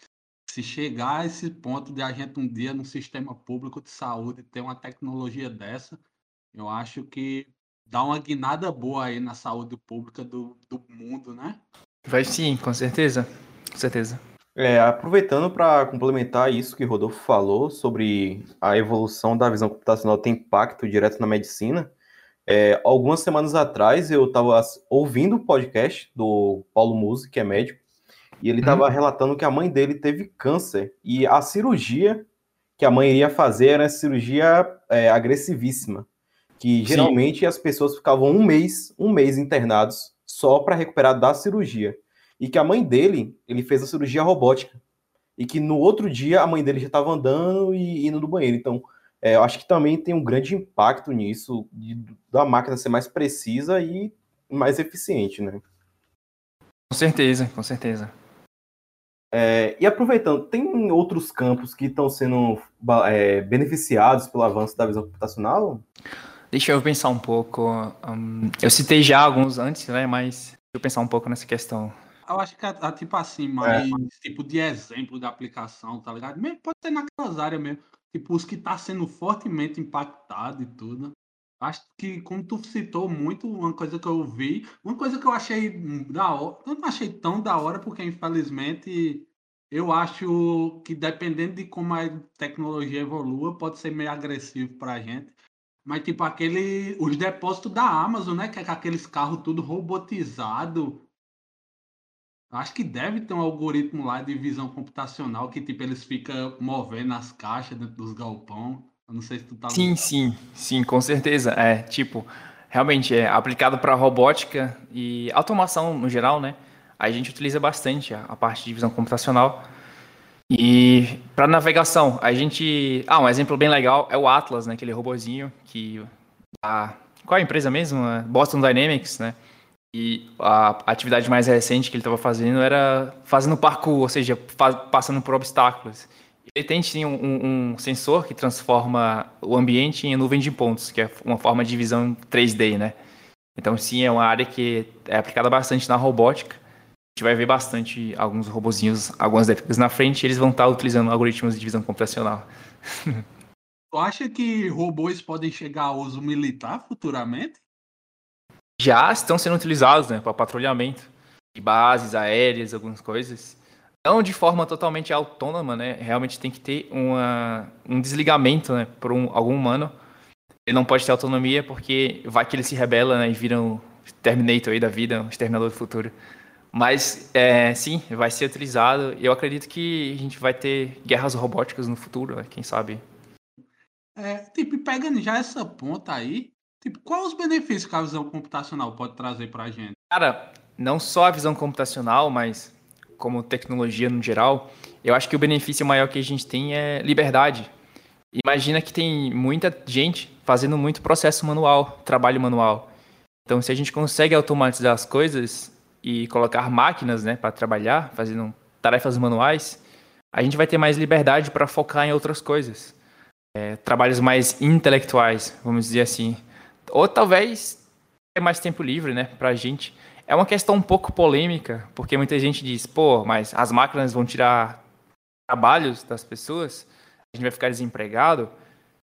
se chegar a esse ponto de a gente um dia no sistema público de saúde ter uma tecnologia dessa, eu acho que dá uma guinada boa aí na saúde pública do, do mundo, né?
Vai sim, com certeza. Com certeza.
É, aproveitando para complementar isso que o Rodolfo falou sobre a evolução da visão computacional ter impacto direto na medicina, é, algumas semanas atrás eu estava ouvindo o podcast do Paulo Musi, que é médico, e ele estava uhum. relatando que a mãe dele teve câncer e a cirurgia que a mãe iria fazer era cirurgia é, agressivíssima, que geralmente Sim. as pessoas ficavam um mês, um mês internados só para recuperar da cirurgia. E que a mãe dele, ele fez a cirurgia robótica. E que no outro dia a mãe dele já estava andando e indo no banheiro. Então, é, eu acho que também tem um grande impacto nisso, de, da máquina ser mais precisa e mais eficiente, né?
Com certeza, com certeza.
É, e aproveitando, tem outros campos que estão sendo é, beneficiados pelo avanço da visão computacional?
Deixa eu pensar um pouco. Um, eu citei já alguns antes, né? Mas deixa eu pensar um pouco nessa questão.
Eu acho que é, é tipo assim, mais é. tipo de exemplo da aplicação, tá ligado? Mesmo, pode ter naquelas áreas mesmo tipo, os que está sendo fortemente impactado e tudo. Acho que, como tu citou muito, uma coisa que eu vi, uma coisa que eu achei da hora, eu não achei tão da hora, porque infelizmente eu acho que dependendo de como a tecnologia evolua, pode ser meio agressivo para a gente. Mas tipo aquele, os depósitos da Amazon, né, que é aqueles carros tudo robotizado, Acho que deve ter um algoritmo lá de visão computacional que, tipo, eles ficam movendo as caixas dentro dos galpão. Eu não sei se tu tá...
Sim, sim, sim, com certeza. É, tipo, realmente é aplicado para robótica e automação no geral, né? A gente utiliza bastante a, a parte de visão computacional. E para navegação, a gente... Ah, um exemplo bem legal é o Atlas, né? Aquele robozinho que... A... Qual é a empresa mesmo? Boston Dynamics, né? E a atividade mais recente que ele estava fazendo era fazendo parkour, ou seja, passando por obstáculos. Ele tem sim um, um, sensor que transforma o ambiente em nuvem de pontos, que é uma forma de visão 3D, né? Então, sim, é uma área que é aplicada bastante na robótica. A gente vai ver bastante alguns robozinhos, algumas décadas na frente, eles vão estar utilizando algoritmos de visão computacional.
Tu acha que robôs podem chegar ao uso militar futuramente?
Já estão sendo utilizados né, para patrulhamento de bases aéreas, algumas coisas. Não de forma totalmente autônoma, né? Realmente tem que ter uma, um desligamento né, por um, algum humano. Ele não pode ter autonomia porque vai que ele se rebela né, e vira um Terminator aí da vida, um exterminador do futuro. Mas, é, sim, vai ser utilizado. Eu acredito que a gente vai ter guerras robóticas no futuro, né, quem sabe.
É, tipo, pegando já essa ponta aí, Tipo, quais os benefícios que a visão computacional pode trazer para a gente?
Cara, não só a visão computacional, mas como tecnologia no geral, eu acho que o benefício maior que a gente tem é liberdade. Imagina que tem muita gente fazendo muito processo manual, trabalho manual. Então, se a gente consegue automatizar as coisas e colocar máquinas né, para trabalhar, fazendo tarefas manuais, a gente vai ter mais liberdade para focar em outras coisas. É, trabalhos mais intelectuais, vamos dizer assim. Ou talvez ter mais tempo livre né, para a gente. É uma questão um pouco polêmica, porque muita gente diz, pô, mas as máquinas vão tirar trabalhos das pessoas, a gente vai ficar desempregado.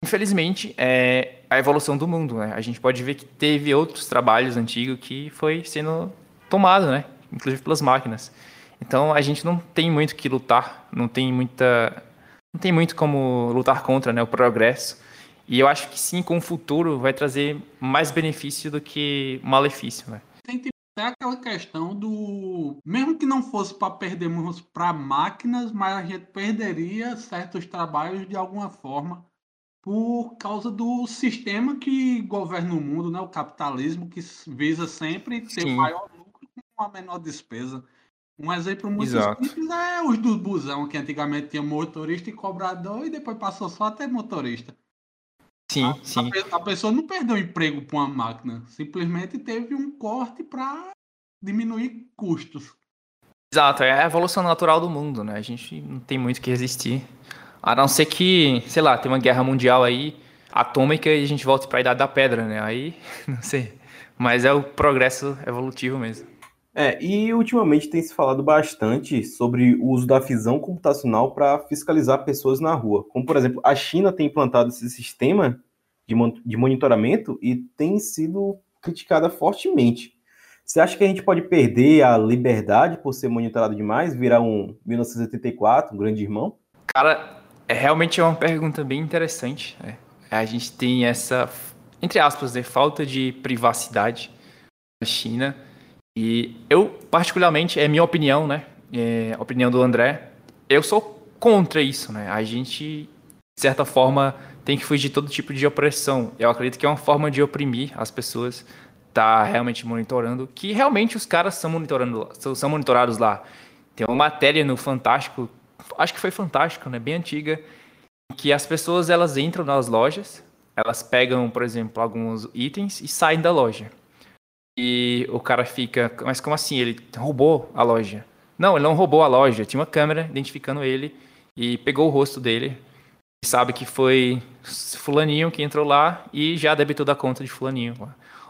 Infelizmente, é a evolução do mundo, né? A gente pode ver que teve outros trabalhos antigos que foi sendo tomado, né? Inclusive pelas máquinas. Então a gente não tem muito que lutar, não tem muita, não tem muito como lutar contra, né? O progresso. E eu acho que sim, com o futuro vai trazer mais benefício do que malefício, né?
Tem até aquela questão do. Mesmo que não fosse para perdermos para máquinas, mas a gente perderia certos trabalhos de alguma forma por causa do sistema que governa o mundo, né? o capitalismo, que visa sempre ter Sim. maior lucro com a menor despesa. Um exemplo muito Exato. simples é os do busão, que antigamente tinha motorista e cobrador e depois passou só a ter motorista.
Sim,
a,
sim.
A, a, pessoa não perdeu emprego com a máquina, simplesmente teve um corte para diminuir custos.
Exato, é a evolução natural do mundo, né? A gente não tem muito que resistir. A não ser que, sei lá, tem uma guerra mundial aí atômica e a gente volta para a idade da pedra, né? Aí, não sei. Mas é o progresso evolutivo mesmo.
É, e ultimamente tem se falado bastante sobre o uso da visão computacional para fiscalizar pessoas na rua. Como, por exemplo, a China tem implantado esse sistema de, de monitoramento e tem sido criticada fortemente. Você acha que a gente pode perder a liberdade por ser monitorado demais, virar um 1984, um grande irmão?
Cara, é realmente é uma pergunta bem interessante. Né? A gente tem essa, entre aspas, né, falta de privacidade na China. E eu, particularmente, é minha opinião, né? É a opinião do André. Eu sou contra isso, né? A gente, de certa forma, tem que fugir de todo tipo de opressão. Eu acredito que é uma forma de oprimir as pessoas, tá realmente monitorando, que realmente os caras são monitorando, são monitorados lá. Tem uma matéria no Fantástico acho que foi fantástico, né? Bem antiga, que as pessoas elas entram nas lojas, elas pegam, por exemplo, alguns itens e saem da loja. E o cara fica, mas como assim? Ele roubou a loja? Não, ele não roubou a loja. Tinha uma câmera identificando ele e pegou o rosto dele. E sabe que foi fulaninho que entrou lá e já debitou da conta de fulaninho.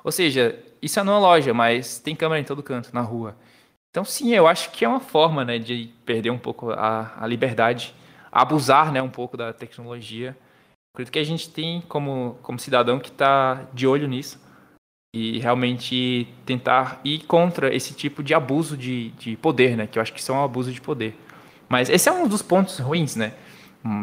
Ou seja, isso é numa loja, mas tem câmera em todo canto, na rua. Então, sim, eu acho que é uma forma né, de perder um pouco a, a liberdade, abusar né, um pouco da tecnologia. Acredito que a gente tem, como, como cidadão, que está de olho nisso e realmente tentar ir contra esse tipo de abuso de, de poder, né? Que eu acho que isso é um abuso de poder. Mas esse é um dos pontos ruins, né?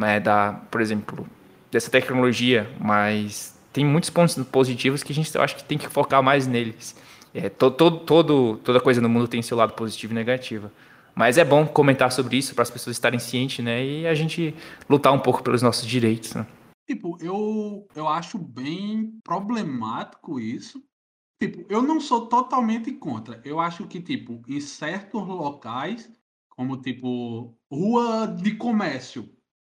É da, por exemplo, dessa tecnologia, mas tem muitos pontos positivos que a gente eu acho que tem que focar mais neles. É, todo, todo, toda coisa no mundo tem seu lado positivo e negativo. Mas é bom comentar sobre isso para as pessoas estarem cientes, né? E a gente lutar um pouco pelos nossos direitos. Né?
Tipo, eu, eu acho bem problemático isso. Tipo, eu não sou totalmente contra. Eu acho que, tipo, em certos locais, como, tipo, rua de comércio,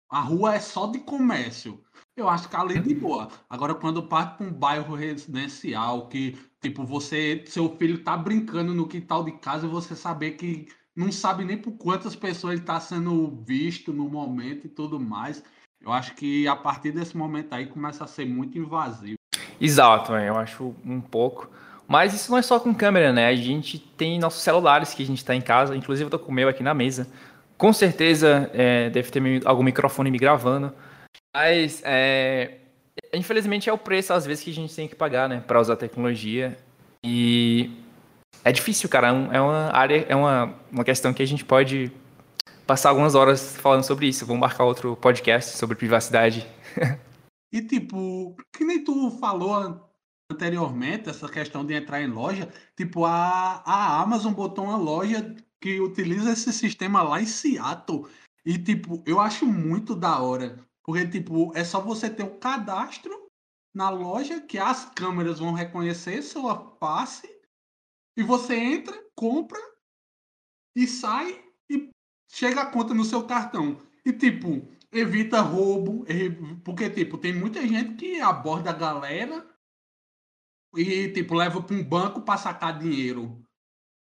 a rua é só de comércio. Eu acho que ali de boa. Agora, quando parte para um bairro residencial, que, tipo, você, seu filho tá brincando no quintal de casa e você saber que não sabe nem por quantas pessoas ele está sendo visto no momento e tudo mais. Eu acho que a partir desse momento aí começa a ser muito invasivo.
Exato, eu acho um pouco. Mas isso não é só com câmera, né? A gente tem nossos celulares que a gente está em casa, inclusive eu tô com o meu aqui na mesa. Com certeza é, deve ter algum microfone me gravando. Mas, é, infelizmente, é o preço, às vezes, que a gente tem que pagar, né, para usar tecnologia. E é difícil, cara. É, é uma área, é uma, uma questão que a gente pode passar algumas horas falando sobre isso. Vamos marcar outro podcast sobre privacidade.
e, tipo, que nem tu falou anteriormente, essa questão de entrar em loja, tipo, a, a Amazon botou uma loja que utiliza esse sistema lá em Seattle. E, tipo, eu acho muito da hora. Porque, tipo, é só você ter um cadastro na loja que as câmeras vão reconhecer sua passe e você entra, compra e sai e chega a conta no seu cartão. E, tipo, evita roubo, porque, tipo, tem muita gente que aborda a galera e, tipo, leva para um banco para sacar dinheiro.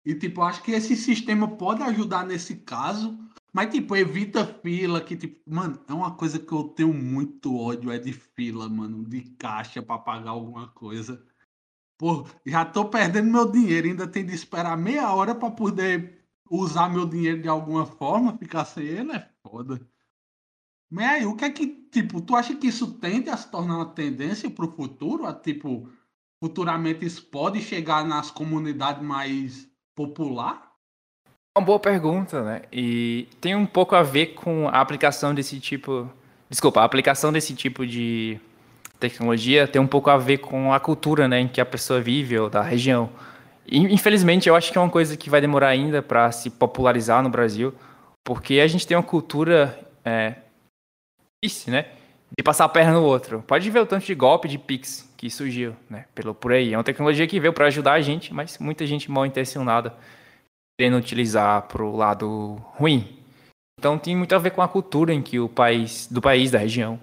E, tipo, acho que esse sistema pode ajudar nesse caso, mas, tipo, evita fila, que, tipo, mano, é uma coisa que eu tenho muito ódio, é de fila, mano, de caixa para pagar alguma coisa. Pô, já tô perdendo meu dinheiro, ainda tem de esperar meia hora para poder usar meu dinheiro de alguma forma, ficar sem ele é foda. Mas aí, o que é que, tipo, tu acha que isso tende a se tornar uma tendência pro futuro? A, tipo, futuramente isso pode chegar nas comunidades mais popular?
É uma boa pergunta, né? E tem um pouco a ver com a aplicação desse tipo. Desculpa, a aplicação desse tipo de tecnologia tem um pouco a ver com a cultura, né, em que a pessoa vive ou da região. Infelizmente, eu acho que é uma coisa que vai demorar ainda para se popularizar no Brasil, porque a gente tem uma cultura é, isso, né? De passar a perna no outro. Pode ver o tanto de golpe de Pix que surgiu, né? Pelo, por aí. É uma tecnologia que veio para ajudar a gente, mas muita gente mal intencionada querendo utilizar para o lado ruim. Então tem muito a ver com a cultura em que o país, do país, da região.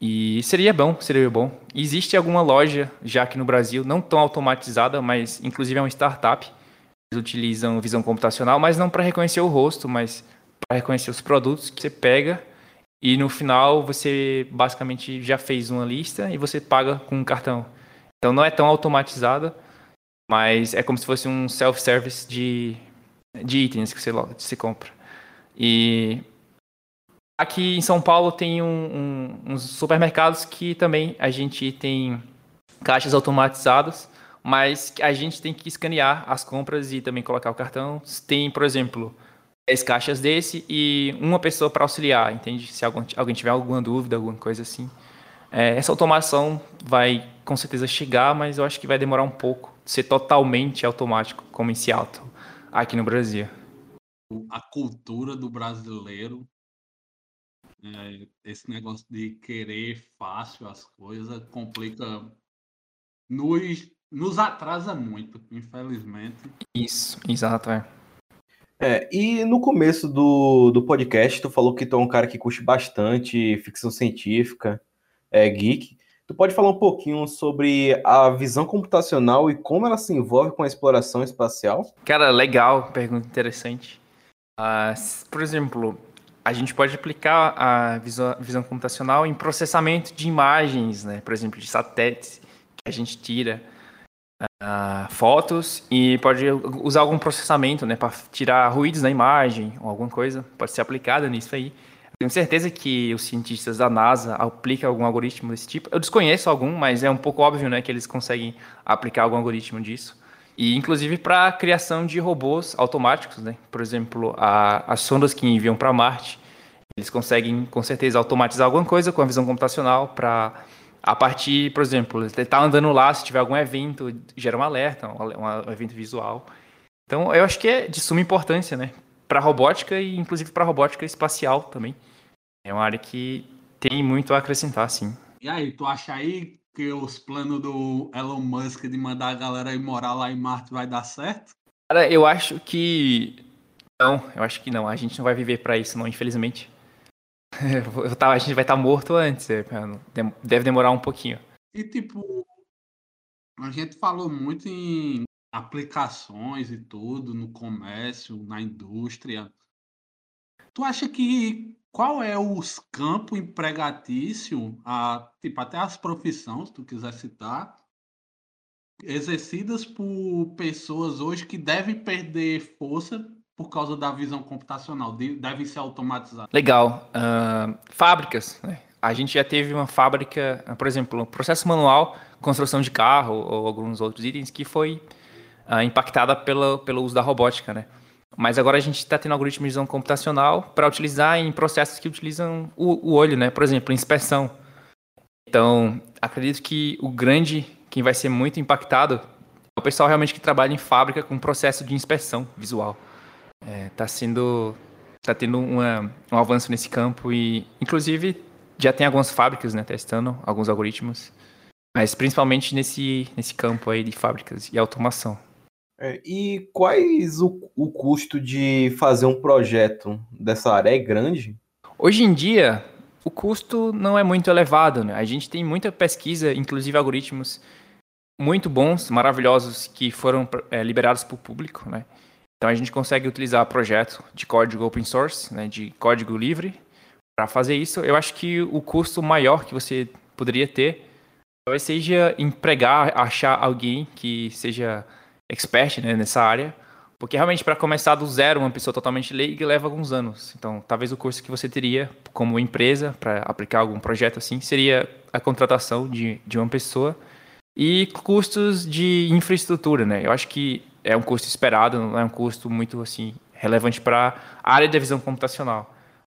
E seria bom, seria bom. Existe alguma loja já aqui no Brasil, não tão automatizada, mas inclusive é uma startup. Eles utilizam visão computacional, mas não para reconhecer o rosto, mas para reconhecer os produtos que você pega e no final você basicamente já fez uma lista e você paga com um cartão. Então não é tão automatizada, mas é como se fosse um self-service de, de itens que você, você compra. E aqui em São Paulo tem um, um, uns supermercados que também a gente tem caixas automatizadas, mas a gente tem que escanear as compras e também colocar o cartão. Tem, por exemplo, 10 caixas desse e uma pessoa para auxiliar, entende? Se algum, alguém tiver alguma dúvida, alguma coisa assim. É, essa automação vai com certeza chegar, mas eu acho que vai demorar um pouco ser totalmente automático, como em Seattle, aqui no Brasil.
A cultura do brasileiro, é, esse negócio de querer fácil as coisas, complica, nos, nos atrasa muito, infelizmente.
Isso, exato, é.
É, e no começo do, do podcast, tu falou que tu é um cara que curte bastante ficção científica, é, geek. Tu pode falar um pouquinho sobre a visão computacional e como ela se envolve com a exploração espacial?
Cara, legal, pergunta interessante. Uh, por exemplo, a gente pode aplicar a visão, visão computacional em processamento de imagens, né? Por exemplo, de satélites que a gente tira uh, fotos e pode usar algum processamento, né, para tirar ruídos na imagem ou alguma coisa, pode ser aplicada nisso aí. Tenho certeza que os cientistas da NASA aplicam algum algoritmo desse tipo. Eu desconheço algum, mas é um pouco óbvio, né, que eles conseguem aplicar algum algoritmo disso. E inclusive para a criação de robôs automáticos, né? Por exemplo, a, as sondas que enviam para Marte, eles conseguem com certeza automatizar alguma coisa com a visão computacional para a partir, por exemplo, ele está andando lá, se tiver algum evento, gera um alerta, um, um evento visual. Então, eu acho que é de suma importância, né? Para robótica e inclusive para robótica espacial também. É uma área que tem muito a acrescentar, sim.
E aí, tu acha aí que os planos do Elon Musk de mandar a galera ir morar lá em Marte vai dar certo?
Cara, eu acho que não, eu acho que não. A gente não vai viver para isso, não, infelizmente. Eu tava, a gente vai estar tá morto antes, é, deve demorar um pouquinho.
E tipo, a gente falou muito em aplicações e tudo, no comércio, na indústria. Tu acha que qual é os campos empregatício, a, tipo, até as profissões, se tu quiser citar, exercidas por pessoas hoje que devem perder força por causa da visão computacional, devem ser automatizadas.
Legal. Uh, fábricas, né? A gente já teve uma fábrica, por exemplo, processo manual, construção de carro ou alguns outros itens que foi uh, impactada pela, pelo uso da robótica, né? Mas agora a gente está tendo algoritmo de visão computacional para utilizar em processos que utilizam o, o olho, né? Por exemplo, inspeção. Então, acredito que o grande, quem vai ser muito impactado, é o pessoal realmente que trabalha em fábrica com processo de inspeção visual é, tá sendo tá tendo uma, um avanço nesse campo e inclusive já tem algumas fábricas né, testando alguns algoritmos mas principalmente nesse nesse campo aí de fábricas e automação.
É, e quais o, o custo de fazer um projeto dessa área? É grande?
Hoje em dia o custo não é muito elevado né? A gente tem muita pesquisa inclusive algoritmos muito bons, maravilhosos, que foram é, liberados para o público, né? Então a gente consegue utilizar projeto de código open source, né, de código livre, para fazer isso. Eu acho que o custo maior que você poderia ter talvez seja empregar, achar alguém que seja expert né, nessa área, porque realmente para começar do zero uma pessoa totalmente leiga leva alguns anos. Então talvez o curso que você teria como empresa para aplicar algum projeto assim seria a contratação de, de uma pessoa e custos de infraestrutura, né? Eu acho que é um custo esperado, não é um custo muito assim relevante para a área da visão computacional.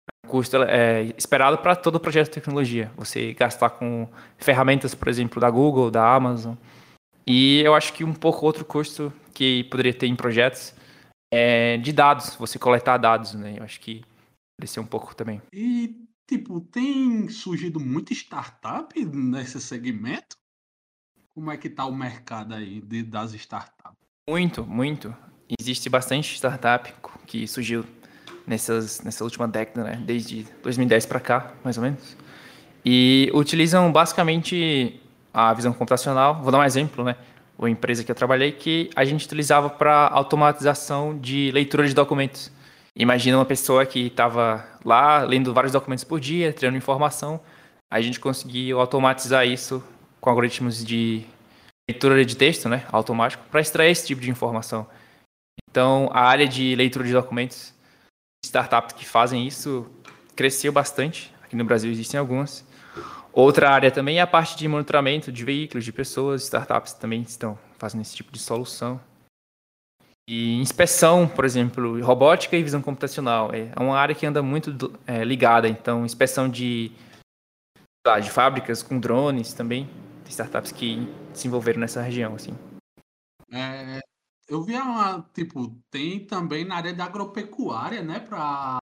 É um custo é, esperado para todo projeto de tecnologia. Você gastar com ferramentas, por exemplo, da Google, da Amazon. E eu acho que um pouco outro custo que poderia ter em projetos é de dados, você coletar dados, né? Eu acho que ser um pouco também.
E, tipo, tem surgido muita startup nesse segmento? Como é que está o mercado aí de, das startups?
Muito, muito. Existe bastante startup que surgiu nessas, nessa última década, né? desde 2010 para cá, mais ou menos. E utilizam basicamente a visão computacional. Vou dar um exemplo, né? Uma empresa que eu trabalhei que a gente utilizava para automatização de leitura de documentos. Imagina uma pessoa que estava lá lendo vários documentos por dia, treinando informação. A gente conseguiu automatizar isso com algoritmos de leitura de texto, né, automático, para extrair esse tipo de informação. Então, a área de leitura de documentos, startups que fazem isso, cresceu bastante. Aqui no Brasil existem algumas. Outra área também é a parte de monitoramento de veículos, de pessoas. Startups também estão fazendo esse tipo de solução. E inspeção, por exemplo, robótica e visão computacional. É uma área que anda muito é, ligada. Então, inspeção de, de fábricas com drones também startups que se envolveram nessa região, assim.
É, eu vi uma, tipo, tem também na área da agropecuária, né, para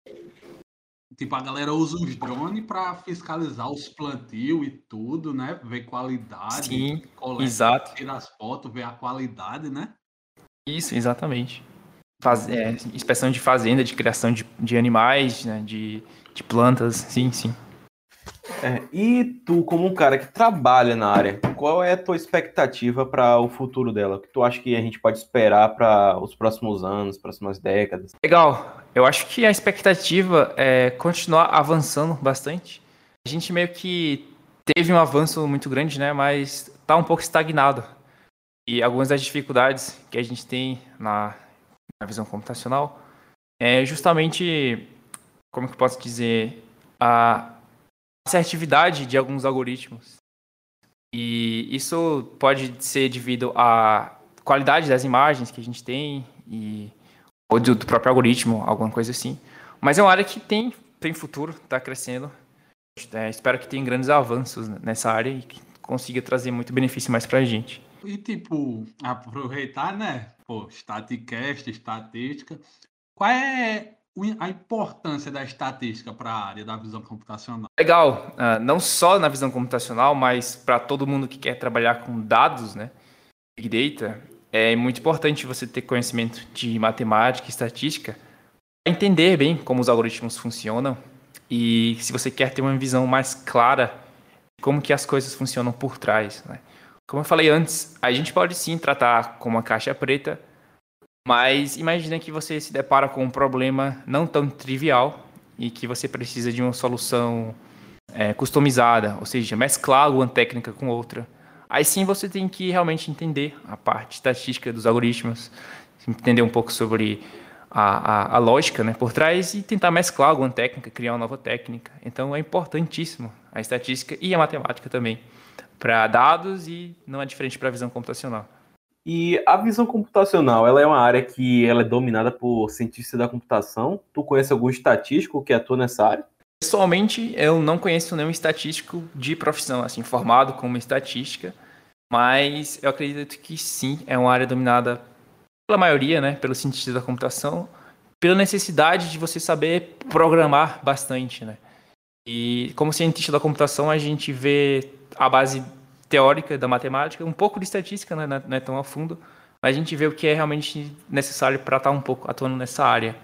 tipo a galera usa os drones para fiscalizar os plantios e tudo, né, ver qualidade,
Sim, coleta, exato.
tirar as fotos, ver a qualidade, né?
Isso, exatamente. Faz, é, inspeção de fazenda, de criação de, de animais, né, de, de plantas, sim, sim.
É, e tu, como um cara que trabalha na área, qual é a tua expectativa para o futuro dela? O que tu acha que a gente pode esperar para os próximos anos, próximas décadas?
Legal. Eu acho que a expectativa é continuar avançando bastante. A gente meio que teve um avanço muito grande, né? Mas está um pouco estagnado. E algumas das dificuldades que a gente tem na, na visão computacional é justamente, como que eu posso dizer, a assertividade de alguns algoritmos. E isso pode ser devido à qualidade das imagens que a gente tem e ou do, do próprio algoritmo, alguma coisa assim. Mas é uma área que tem, tem futuro, está crescendo. É, espero que tenha grandes avanços nessa área e que consiga trazer muito benefício mais para a gente.
E tipo, aproveitar, né? Pô, Staticast, estatística. Qual é a importância da estatística para a área da visão computacional?
Legal, uh, não só na visão computacional, mas para todo mundo que quer trabalhar com dados, né? Big Data, é muito importante você ter conhecimento de matemática e estatística para entender bem como os algoritmos funcionam e se você quer ter uma visão mais clara de como que as coisas funcionam por trás, né? Como eu falei antes, a gente pode sim tratar como uma caixa preta mas imagina que você se depara com um problema não tão trivial e que você precisa de uma solução é, customizada, ou seja, mesclar uma técnica com outra. Aí sim você tem que realmente entender a parte estatística dos algoritmos, entender um pouco sobre a, a, a lógica né, por trás e tentar mesclar alguma técnica, criar uma nova técnica. Então é importantíssimo a estatística e a matemática também para dados e não é diferente para a visão computacional.
E a visão computacional, ela é uma área que ela é dominada por cientistas da computação. Tu conhece algum estatístico que atua nessa área?
Pessoalmente, eu não conheço nenhum estatístico de profissão, assim, formado como estatística, mas eu acredito que sim, é uma área dominada pela maioria, né, pelos cientistas da computação, pela necessidade de você saber programar bastante, né. E como cientista da computação, a gente vê a base teórica da matemática, um pouco de estatística, né, não é tão a fundo, mas a gente vê o que é realmente necessário para estar um pouco atuando nessa área.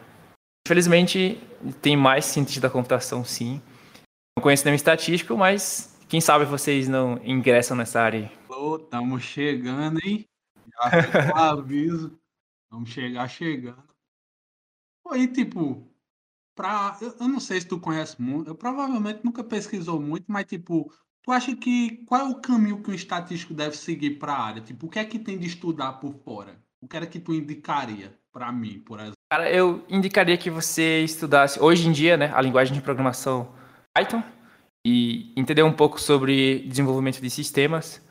Infelizmente, tem mais cientistas da computação, sim. Não conheço nenhum estatístico, mas quem sabe vocês não ingressam nessa área.
Estamos chegando, hein? Já aviso. Vamos chegar chegando. Aí, tipo, pra. Eu, eu, não sei se tu conhece muito, eu provavelmente nunca pesquisou muito, mas, tipo, tu acha que. Qual é o caminho que um estatístico deve seguir para a área? Tipo, o que é que tem de estudar por fora? O que era que tu indicaria para mim, por exemplo?
Cara, eu indicaria que você estudasse, hoje em dia, né, a linguagem de programação Python e entender um pouco sobre desenvolvimento de sistemas,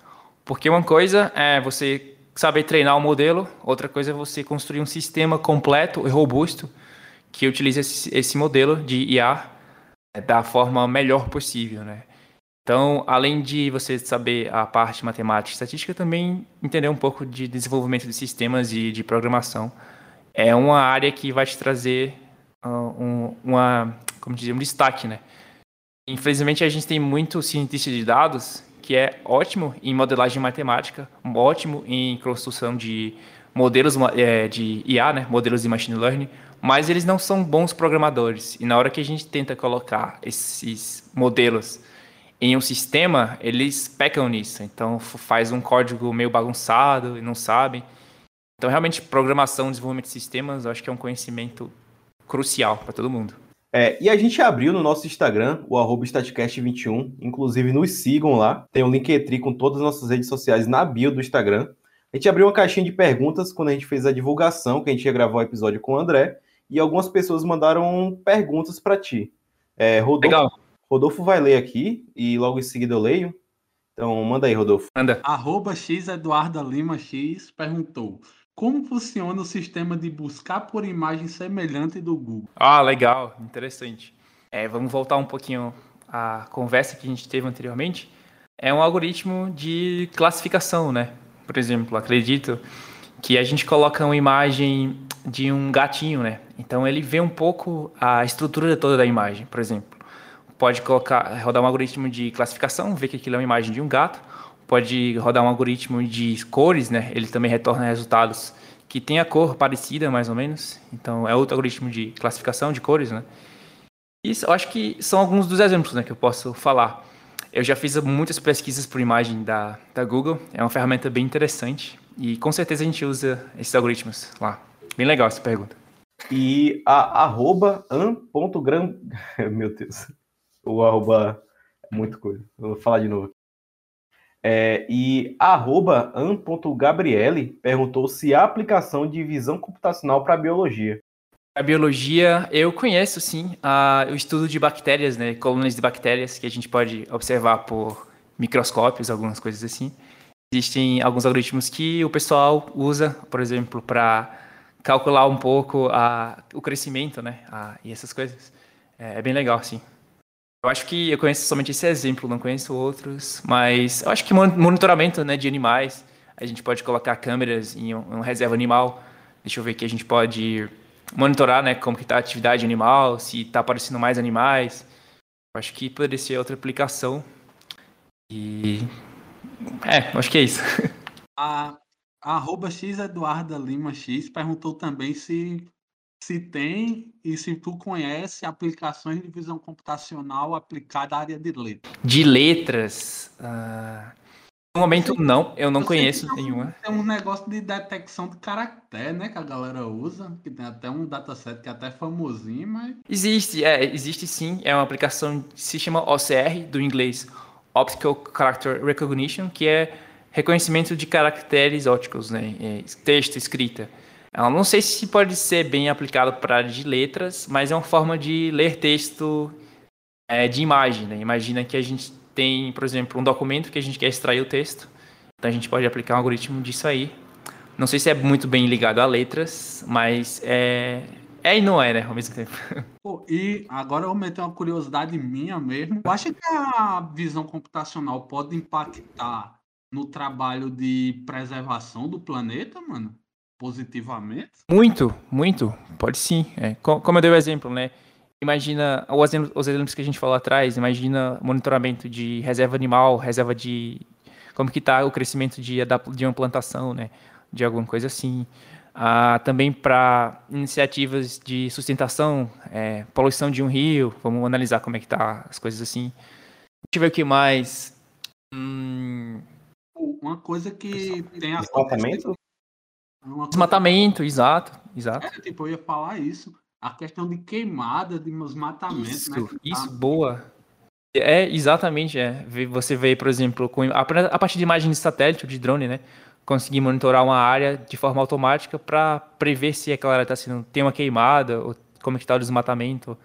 porque uma coisa é você saber treinar o um modelo, outra coisa é você construir um sistema completo e robusto que utilize esse, esse modelo de IA é, da forma melhor possível, né? Então, além de você saber a parte matemática e estatística, também entender um pouco de desenvolvimento de sistemas e de programação. É uma área que vai te trazer uh, um, uma, como dizer, um destaque, né? Infelizmente, a gente tem muito cientista de dados que é ótimo em modelagem matemática, ótimo em construção de modelos é, de IA, né, modelos de machine learning, mas eles não são bons programadores. E na hora que a gente tenta colocar esses modelos em um sistema, eles pecam nisso. Então faz um código meio bagunçado e não sabem. Então realmente programação, desenvolvimento de sistemas, eu acho que é um conhecimento crucial para todo mundo.
É, e a gente abriu no nosso Instagram, o arroba StatCast21. Inclusive, nos sigam lá. Tem um Linktree com todas as nossas redes sociais na bio do Instagram. A gente abriu uma caixinha de perguntas quando a gente fez a divulgação, que a gente ia gravar o episódio com o André. E algumas pessoas mandaram perguntas para ti. É, Rodolfo, Legal. Rodolfo vai ler aqui e logo em seguida eu leio. Então, manda aí, Rodolfo.
Manda. Arroba X Eduarda Lima X perguntou: como funciona o sistema de buscar por imagem semelhante do Google?
Ah, legal, interessante. É, vamos voltar um pouquinho à conversa que a gente teve anteriormente. É um algoritmo de classificação, né? Por exemplo, acredito que a gente coloca uma imagem de um gatinho, né? Então ele vê um pouco a estrutura toda da imagem, por exemplo. Pode colocar, rodar um algoritmo de classificação, ver que aquilo é uma imagem de um gato pode rodar um algoritmo de cores, né? Ele também retorna resultados que tem a cor parecida, mais ou menos. Então, é outro algoritmo de classificação de cores, né? Isso, eu acho que são alguns dos exemplos né, que eu posso falar. Eu já fiz muitas pesquisas por imagem da, da Google. É uma ferramenta bem interessante. E com certeza a gente usa esses algoritmos lá. Bem legal essa pergunta.
E a arroba an.gram... Meu Deus. O arroba é muito coisa. vou falar de novo. É, e arroba an.gabriele perguntou se há aplicação de visão computacional para biologia.
A biologia, eu conheço sim a, o estudo de bactérias, né, colônias de bactérias que a gente pode observar por microscópios, algumas coisas assim. Existem alguns algoritmos que o pessoal usa, por exemplo, para calcular um pouco a, o crescimento, né, a, e essas coisas. É, é bem legal, sim. Eu acho que eu conheço somente esse exemplo, não conheço outros, mas eu acho que monitoramento né, de animais, a gente pode colocar câmeras em uma reserva animal, deixa eu ver que a gente pode monitorar né, como está a atividade animal, se está aparecendo mais animais. Eu acho que poderia ser outra aplicação. E é, acho que é isso.
A, a arroba X Eduarda Lima X perguntou também se se tem e se tu conhece aplicações de visão computacional aplicada à área de letras.
De letras? Uh... No momento, não. Eu não eu conheço tem nenhuma.
tem um negócio de detecção de caractere, né? Que a galera usa. Que tem até um dataset que é até famosinho, mas...
Existe, é. Existe sim. É uma aplicação que se chama OCR, do inglês Optical Character Recognition, que é reconhecimento de caracteres ópticos, né? É texto, escrita. Eu não sei se pode ser bem aplicado para de letras, mas é uma forma de ler texto é, de imagem. Né? Imagina que a gente tem, por exemplo, um documento que a gente quer extrair o texto. Então a gente pode aplicar um algoritmo disso aí. Não sei se é muito bem ligado a letras, mas é, é e não é, né, ao mesmo tempo.
Pô, e agora eu vou meter uma curiosidade minha mesmo. Eu acho que a visão computacional pode impactar no trabalho de preservação do planeta, mano? Positivamente?
Muito, muito. Pode sim. É. Como eu dei o exemplo, né? Imagina os exemplos, os exemplos que a gente falou atrás, imagina monitoramento de reserva animal, reserva de como que está o crescimento de, de uma plantação, né? De alguma coisa assim. Ah, também para iniciativas de sustentação, é, poluição de um rio, vamos analisar como é que tá as coisas assim. Deixa eu ver o que mais. Hum,
uma coisa que tem
Desmatamento?
Desmatamento, exato, exato.
É, tipo, eu ia falar isso. A questão de queimada, de desmatamento,
Isso,
né? tá-
isso, boa. É, exatamente, é. Você vê, por exemplo, com, a, a partir de imagens de satélite ou de drone, né? Conseguir monitorar uma área de forma automática para prever se aquela área tá sendo, tem uma queimada, ou como é que tá o desmatamento.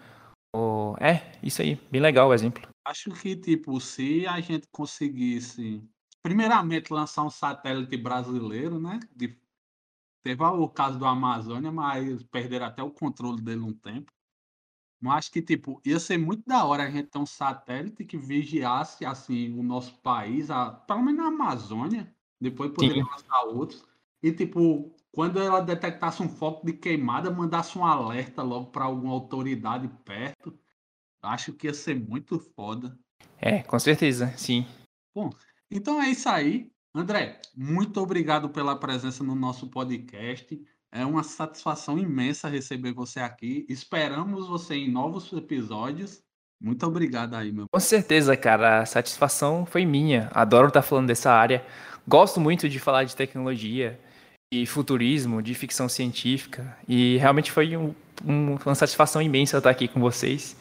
Ou, é, isso aí, bem legal o exemplo.
Acho que, tipo, se a gente conseguisse, primeiramente, lançar um satélite brasileiro, né? De... Teve o caso do Amazônia, mas perderam até o controle dele um tempo. Mas acho que, tipo, ia ser muito da hora a gente ter um satélite que vigiasse, assim, o nosso país, a... pelo menos na Amazônia, depois poderia lançar outros. E, tipo, quando ela detectasse um foco de queimada, mandasse um alerta logo para alguma autoridade perto. Acho que ia ser muito foda.
É, com certeza, sim.
Então é isso aí. André, muito obrigado pela presença no nosso podcast. É uma satisfação imensa receber você aqui. Esperamos você em novos episódios. Muito obrigado aí, meu.
Com certeza, cara, a satisfação foi minha. Adoro estar falando dessa área. Gosto muito de falar de tecnologia, de futurismo, de ficção científica. E realmente foi um- um- uma satisfação imensa estar aqui com vocês.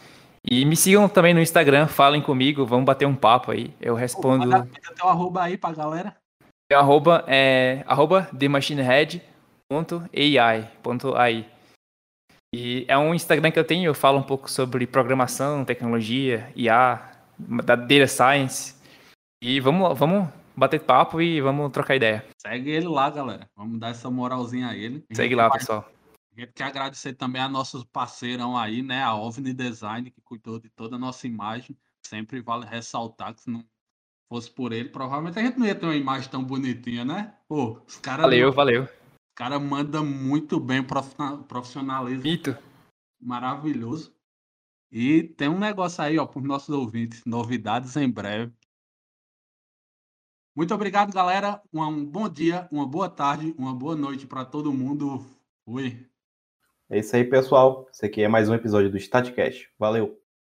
E me sigam também no Instagram, falem comigo, vamos bater um papo aí. Eu respondo.
Manda manda teu arroba aí pra galera.
Arroba é arroba themachinehead.ai.ai. E é um Instagram que eu tenho, eu falo um pouco sobre programação, tecnologia, IA, da data science. E vamos, vamos bater papo e vamos trocar ideia.
Segue ele lá, galera. Vamos dar essa moralzinha a ele. A
Segue lá,
vai-
pessoal.
A gente quer agradecer também a nossos parceirão aí, né? A OVNI Design, que cuidou de toda a nossa imagem. Sempre vale ressaltar que se não fosse por ele, provavelmente a gente não ia ter uma imagem tão bonitinha, né? Pô, os caras
Valeu, valeu.
Os caras mandam muito bem, profissional- profissionalismo
Mito.
maravilhoso. E tem um negócio aí, ó, para os nossos ouvintes. Novidades em breve. Muito obrigado, galera. Um, um bom dia, uma boa tarde, uma boa noite para todo mundo. Fui.
É isso aí, pessoal. Esse aqui é mais um episódio do Statcast. Valeu!